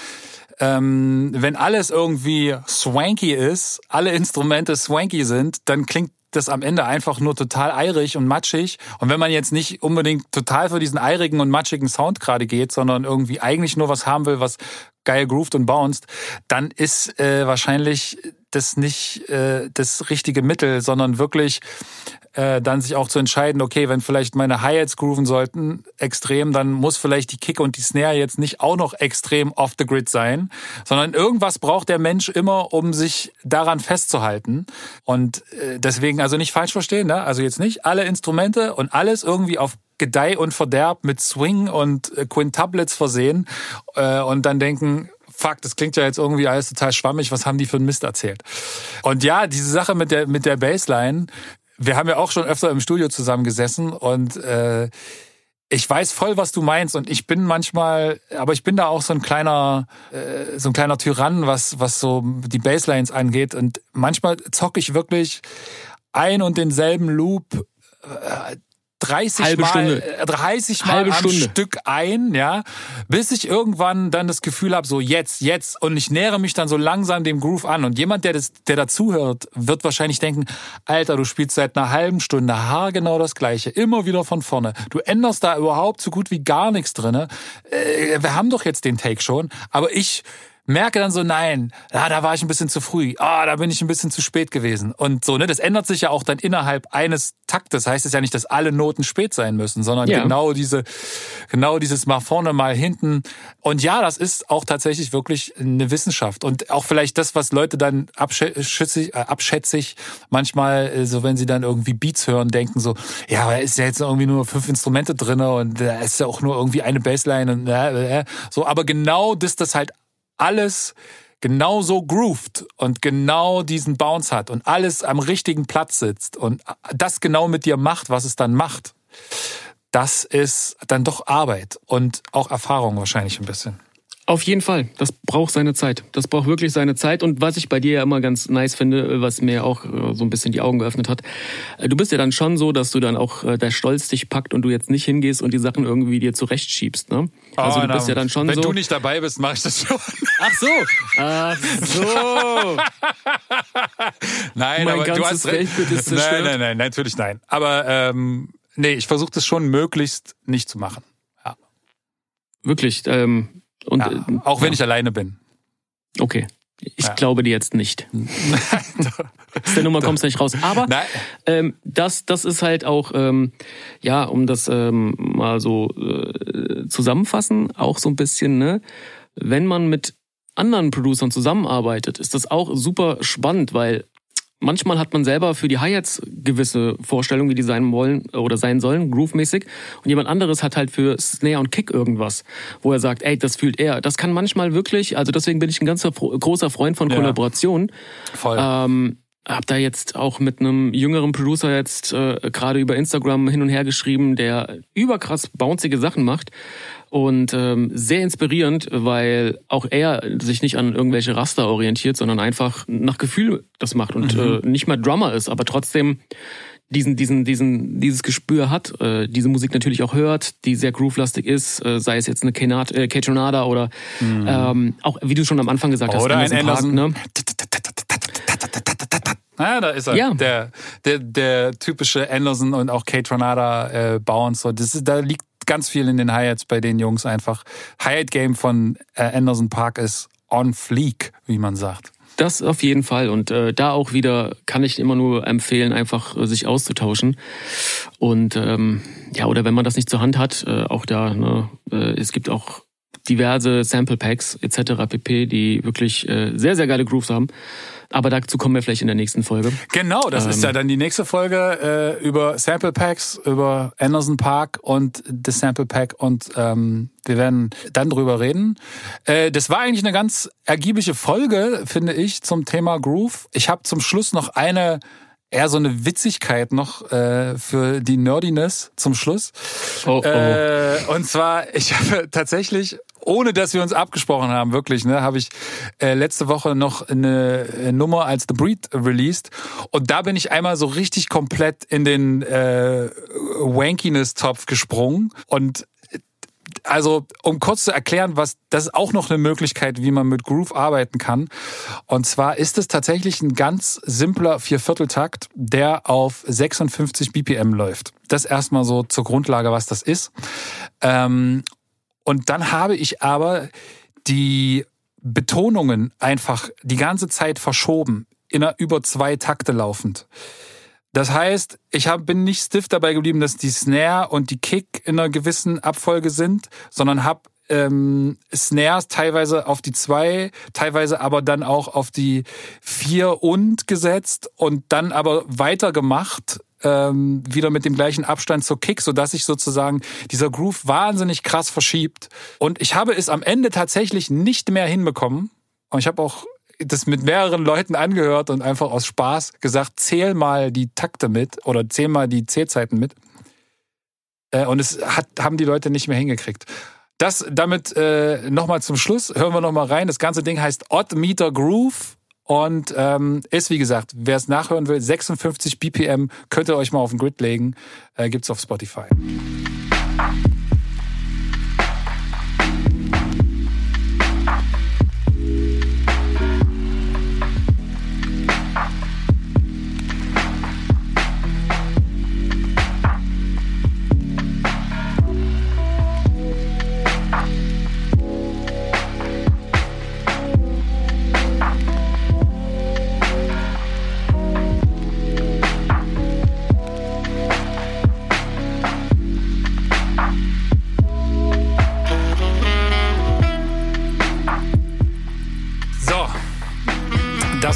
ähm, wenn alles irgendwie swanky ist, alle Instrumente swanky sind, dann klingt das am Ende einfach nur total eirig und matschig. Und wenn man jetzt nicht unbedingt total für diesen eirigen und matschigen Sound gerade geht, sondern irgendwie eigentlich nur was haben will, was geil grooved und bounced, dann ist äh, wahrscheinlich das nicht äh, das richtige Mittel, sondern wirklich äh, dann sich auch zu entscheiden, okay, wenn vielleicht meine Hi-Hats grooven sollten extrem, dann muss vielleicht die Kick und die Snare jetzt nicht auch noch extrem off the grid sein, sondern irgendwas braucht der Mensch immer, um sich daran festzuhalten. Und äh, deswegen also nicht falsch verstehen, ne? also jetzt nicht alle Instrumente und alles irgendwie auf Gedeih und Verderb mit Swing und äh, Quintuplets versehen äh, und dann denken, fuck, das klingt ja jetzt irgendwie alles total schwammig, was haben die für einen Mist erzählt? Und ja, diese Sache mit der, mit der Bassline, wir haben ja auch schon öfter im Studio zusammengesessen und äh, ich weiß voll, was du meinst und ich bin manchmal, aber ich bin da auch so ein kleiner, äh, so ein kleiner Tyrann, was was so die Basslines angeht und manchmal zocke ich wirklich ein und denselben Loop äh, 30 Halbe Mal, Stunde. äh, 30 Mal Halbe am Stunde. Stück ein, ja, bis ich irgendwann dann das Gefühl habe, so jetzt, jetzt und ich nähere mich dann so langsam dem Groove an und jemand, der das, der dazuhört, wird wahrscheinlich denken, Alter, du spielst seit einer halben Stunde haargenau das Gleiche, immer wieder von vorne. Du änderst da überhaupt so gut wie gar nichts drinne. Äh, wir haben doch jetzt den Take schon, aber ich merke dann so, nein, ja, da war ich ein bisschen zu früh, ah, da bin ich ein bisschen zu spät gewesen. Und so, ne, das ändert sich ja auch dann innerhalb eines Taktes. Heißt es ja nicht, dass alle Noten spät sein müssen, sondern Ja. genau diese, genau dieses mal vorne, mal hinten. Und ja, das ist auch tatsächlich wirklich eine Wissenschaft. Und auch vielleicht das, was Leute dann abschätzig, äh, abschätzig manchmal, äh, so wenn sie dann irgendwie Beats hören, denken so, ja, aber ist ja jetzt irgendwie nur fünf Instrumente drinne und da ist ja auch nur irgendwie eine Bassline und äh, äh, so. Aber genau das, das halt alles genau so grooved und genau diesen Bounce hat und alles am richtigen Platz sitzt und das genau mit dir macht, was es dann macht, das ist dann doch Arbeit und auch Erfahrung wahrscheinlich ein bisschen. Auf jeden Fall. Das braucht seine Zeit. Das braucht wirklich seine Zeit. Und was ich bei dir ja immer ganz nice finde, was mir auch äh, so ein bisschen die Augen geöffnet hat, äh, du bist ja dann schon so, dass du dann auch äh, der Stolz dich packt und du jetzt nicht hingehst und die Sachen irgendwie dir zurechtschiebst. Ne? Also du bist ja dann schon Wenn so. du nicht dabei bist, mache ich das schon. Ach so. Ach so. (laughs) Nein, Mein aber du hast recht. Nein, nein, nein, natürlich nein. Aber ähm, nee, ich versuche das schon möglichst nicht zu machen. Ja. Wirklich. Ähm, und Ja. äh, Auch wenn ich alleine bin. okay. Ich Ja. glaube dir jetzt nicht. (laughs) Aus der Nummer kommst du nicht raus. Aber ähm, das, das ist halt auch, ähm, ja, um das ähm, mal so äh, zusammenfassen, auch so ein bisschen, ne? Wenn man mit anderen Producern zusammenarbeitet, ist das auch super spannend, weil manchmal hat man selber für die Hi-Hats gewisse Vorstellungen, wie die sein wollen oder sein sollen, groovemäßig. Und jemand anderes hat halt für Snare und Kick irgendwas, wo er sagt, ey, das fühlt er. Das kann manchmal wirklich, also deswegen bin ich ein ganz großer Freund von Ja. Kollaborationen. Voll. Ähm, hab da jetzt auch mit einem jüngeren Producer jetzt äh, gerade über Instagram hin und her geschrieben, der überkrass bouncige Sachen macht. Und ähm, sehr inspirierend, weil auch er sich nicht an irgendwelche Raster orientiert, sondern einfach nach Gefühl das macht und mhm. äh, nicht mal Drummer ist, aber trotzdem diesen, diesen, diesen, dieses Gespür hat, äh, diese Musik natürlich auch hört, die sehr groovelastig ist, äh, sei es jetzt eine Kenat, äh, Kaytronada oder mhm. ähm, auch, wie du schon am Anfang gesagt hast, oder Anderson ein Anderson. Park, ne? Ah, da ist er. Ja. Der, der, der typische Anderson und auch Kate Renata äh, Bounce. So. Das ist, da liegt ganz viel in den Hi-Hats bei den Jungs einfach. Hi-Hat-Game von äh, Anderson Park ist on fleek, wie man sagt. Das auf jeden Fall. Und äh, da auch wieder kann ich immer nur empfehlen, einfach äh, sich auszutauschen. Und ähm, ja, oder wenn man das nicht zur Hand hat, äh, auch da, ne, äh, es gibt auch diverse Sample Packs etc. pp, die wirklich äh, sehr, sehr geile Grooves haben. Aber dazu kommen wir vielleicht in der nächsten Folge. Genau, das ähm, ist ja ähm, dann die nächste Folge äh, über Sample Packs, über Anderson Park und das Sample Pack und ähm, wir werden dann drüber reden. Äh, das war eigentlich eine ganz ergiebige Folge, finde ich, zum Thema Groove. Ich habe zum Schluss noch eine eher so eine Witzigkeit noch äh, für die Nerdiness zum Schluss. Oh, oh. Äh, und zwar, ich (laughs) habe tatsächlich ohne dass wir uns abgesprochen haben, wirklich, ne, habe ich äh, letzte Woche noch eine äh, Nummer als The Breed released und da bin ich einmal so richtig komplett in den äh, Wankiness-Topf gesprungen und also um kurz zu erklären, was das ist auch noch eine Möglichkeit, wie man mit Groove arbeiten kann. Und zwar ist es tatsächlich ein ganz simpler Viervierteltakt, der auf 56 BPM läuft. Das erstmal so zur Grundlage, was das ist. Ähm, und dann habe ich aber die Betonungen einfach die ganze Zeit verschoben, in einer über zwei Takte laufend. Das heißt, ich hab, bin nicht stiff dabei geblieben, dass die Snare und die Kick in einer gewissen Abfolge sind, sondern habe ähm, Snares teilweise auf die zwei, teilweise aber dann auch auf die vier und gesetzt und dann aber weitergemacht ähm, wieder mit dem gleichen Abstand zur Kick, so dass sich sozusagen dieser Groove wahnsinnig krass verschiebt. Und ich habe es am Ende tatsächlich nicht mehr hinbekommen. Und ich habe auch das mit mehreren Leuten angehört und einfach aus Spaß gesagt, zähl mal die Takte mit oder zähl mal die Zählzeiten mit. Äh, und es hat, haben die Leute nicht mehr hingekriegt. Das damit äh, nochmal zum Schluss, hören wir nochmal rein. Das ganze Ding heißt Odd Meter Groove und ähm, ist, wie gesagt, wer es nachhören will, 56 BPM, könnt ihr euch mal auf den Grid legen. Äh, gibt's auf Spotify.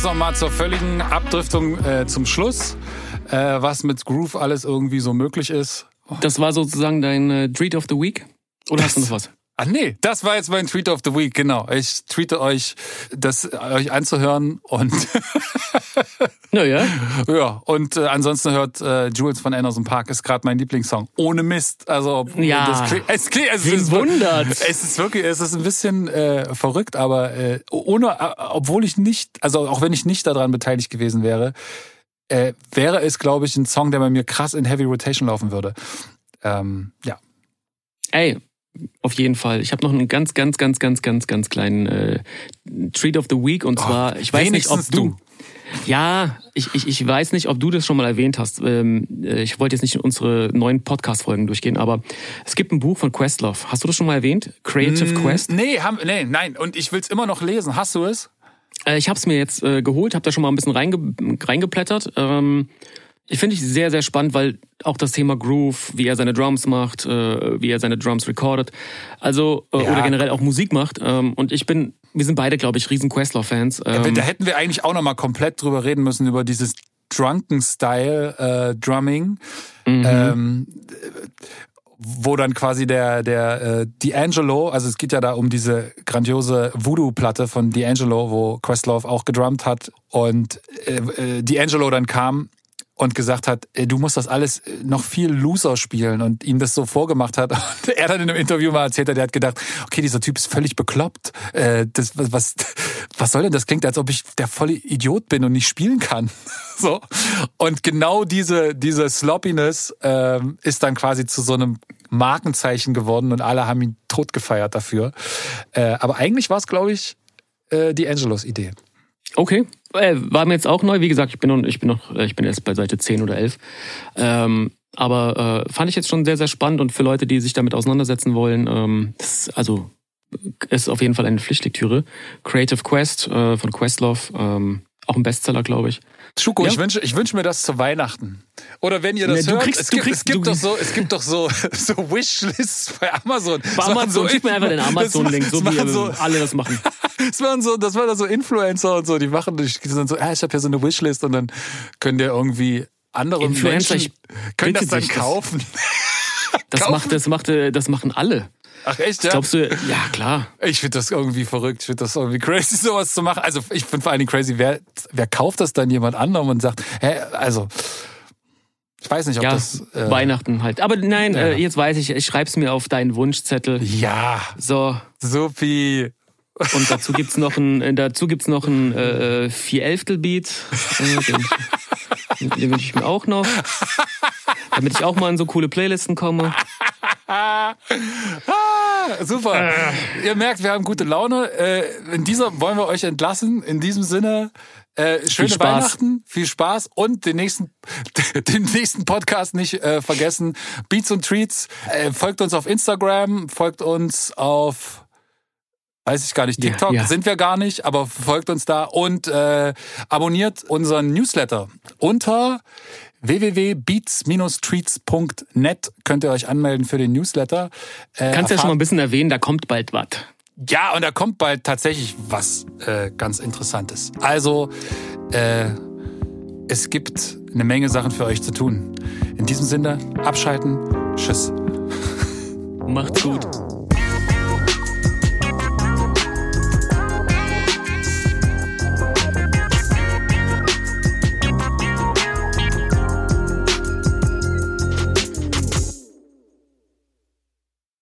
Nochmal zur völligen Abdriftung äh, zum Schluss, äh, was mit Groove alles irgendwie so möglich ist. Das war sozusagen dein äh, Treat of the Week? Oder das, hast du noch was? Ah nee, das war jetzt mein Tweet of the Week, genau. Ich tweete euch, das euch anzuhören und (laughs) naja. Ja, und äh, ansonsten hört äh, Jules von Anderson Park ist gerade mein Lieblingssong. Ohne Mist. Also ja, das klingt, es, klingt, es, ist wundert. es ist wirklich, es ist ein bisschen äh, verrückt, aber äh, ohne, äh, obwohl ich nicht, also auch wenn ich nicht daran beteiligt gewesen wäre, äh, wäre es, glaube ich, ein Song, der bei mir krass in Heavy Rotation laufen würde. Ähm, ja. Ey, auf jeden Fall. Ich habe noch einen ganz, ganz, ganz, ganz, ganz, ganz kleinen äh, Treat of the Week und zwar, oh, ich weiß nicht, ob du. du. Ja, ich, ich, ich weiß nicht, ob du das schon mal erwähnt hast. Ähm, äh, ich wollte jetzt nicht in unsere neuen Podcast-Folgen durchgehen, aber es gibt ein Buch von Questlove. Hast du das schon mal erwähnt? Creative mm, Quest? Nee, haben, nee, nein. Und ich will es immer noch lesen. Hast du es? Äh, ich habe es mir jetzt äh, geholt, habe da schon mal ein bisschen reinge reingeplättert. Ähm, ich finde ich sehr, sehr spannend, weil auch das Thema Groove, wie er seine Drums macht, äh, wie er seine Drums recordet, also äh, ja. oder generell auch Musik macht. Ähm, und ich bin, wir sind beide, glaube ich, riesen Questlove-Fans. Ähm, da hätten wir eigentlich auch noch mal komplett drüber reden müssen über dieses Drunken Style äh, Drumming. Mhm. Ähm, wo dann quasi der der äh, D'Angelo, also es geht ja da um diese grandiose Voodoo-Platte von D'Angelo, wo Questlove auch gedrummt hat und äh, äh, D'Angelo dann kam und gesagt hat, du musst das alles noch viel loser spielen und ihm das so vorgemacht hat. (laughs) Und er dann in einem Interview mal erzählt hat, der hat gedacht, okay, dieser Typ ist völlig bekloppt. Äh, das, was, was soll denn das? Klingt, als ob ich der volle Idiot bin und nicht spielen kann. (laughs) So. Und genau diese, diese Sloppiness ähm, ist dann quasi zu so einem Markenzeichen geworden und alle haben ihn tot gefeiert dafür. Äh, aber eigentlich war es, glaube ich, äh, die Angelos Idee. Okay, äh, war mir jetzt auch neu. Wie gesagt, ich bin noch, ich bin noch, äh, ich bin erst bei Seite 10 oder 11. Ähm, aber äh, fand ich jetzt schon sehr, sehr spannend und für Leute, die sich damit auseinandersetzen wollen, ähm, das, also ist auf jeden Fall eine Pflichtlektüre. Creative Quest äh, von Questlove, ähm, auch ein Bestseller, glaube ich. Schuko, Ja. ich wünsche ich wünsche mir das zu Weihnachten. Oder wenn ihr das du hört, kriegst- es gibt, kriegst- es gibt doch so, es gibt doch so, (laughs) so Wishlists bei Amazon. Bei Amazon, schick mir einfach den Amazon-Link, so wie so, (laughs) alle das machen. (laughs) das waren so, das waren so Influencer und so, die machen, die sind so, ah, ich habe hier so eine Wishlist und dann können dir irgendwie andere Influencer, Menschen können das dann kaufen. Das Kaufen? macht, das macht, äh, das machen alle. Ach echt, ja? Glaubst du, ja klar. Ich finde das irgendwie verrückt. Ich finde das irgendwie crazy, (laughs) sowas zu machen. Also ich finde vor allen Dingen crazy, wer, wer kauft das dann jemand anderem und sagt, hä, also ich weiß nicht, ob Ja, das. Äh, Weihnachten halt. Aber nein, Ja. äh, jetzt weiß ich, ich schreib's mir auf deinen Wunschzettel. Ja, So, Sophie. und dazu gibt's noch ein, äh, dazu gibt's noch ein äh, Vierelftel-Beat. Äh, den den wünsche ich mir auch noch. Damit ich auch mal in so coole Playlisten komme. Ah, super. Ihr merkt, wir haben gute Laune. Äh, in dieser wollen wir euch entlassen. In diesem Sinne, äh, schöne Spaß. Weihnachten, viel Spaß und den nächsten, (laughs) den nächsten Podcast nicht äh, vergessen. Beats und Treats. Äh, folgt uns auf Instagram, folgt uns auf Weiß ich gar nicht. Ja, TikTok ja. sind wir gar nicht, aber folgt uns da und äh, abonniert unseren Newsletter unter www.beats-treats.net könnt ihr euch anmelden für den Newsletter. Äh, Kannst ja schon mal ein bisschen erwähnen, da kommt bald was. ja, und da kommt bald tatsächlich was äh, ganz Interessantes. Also, äh, es gibt eine Menge Sachen für euch zu tun. In diesem Sinne, abschalten. Tschüss. Macht's gut.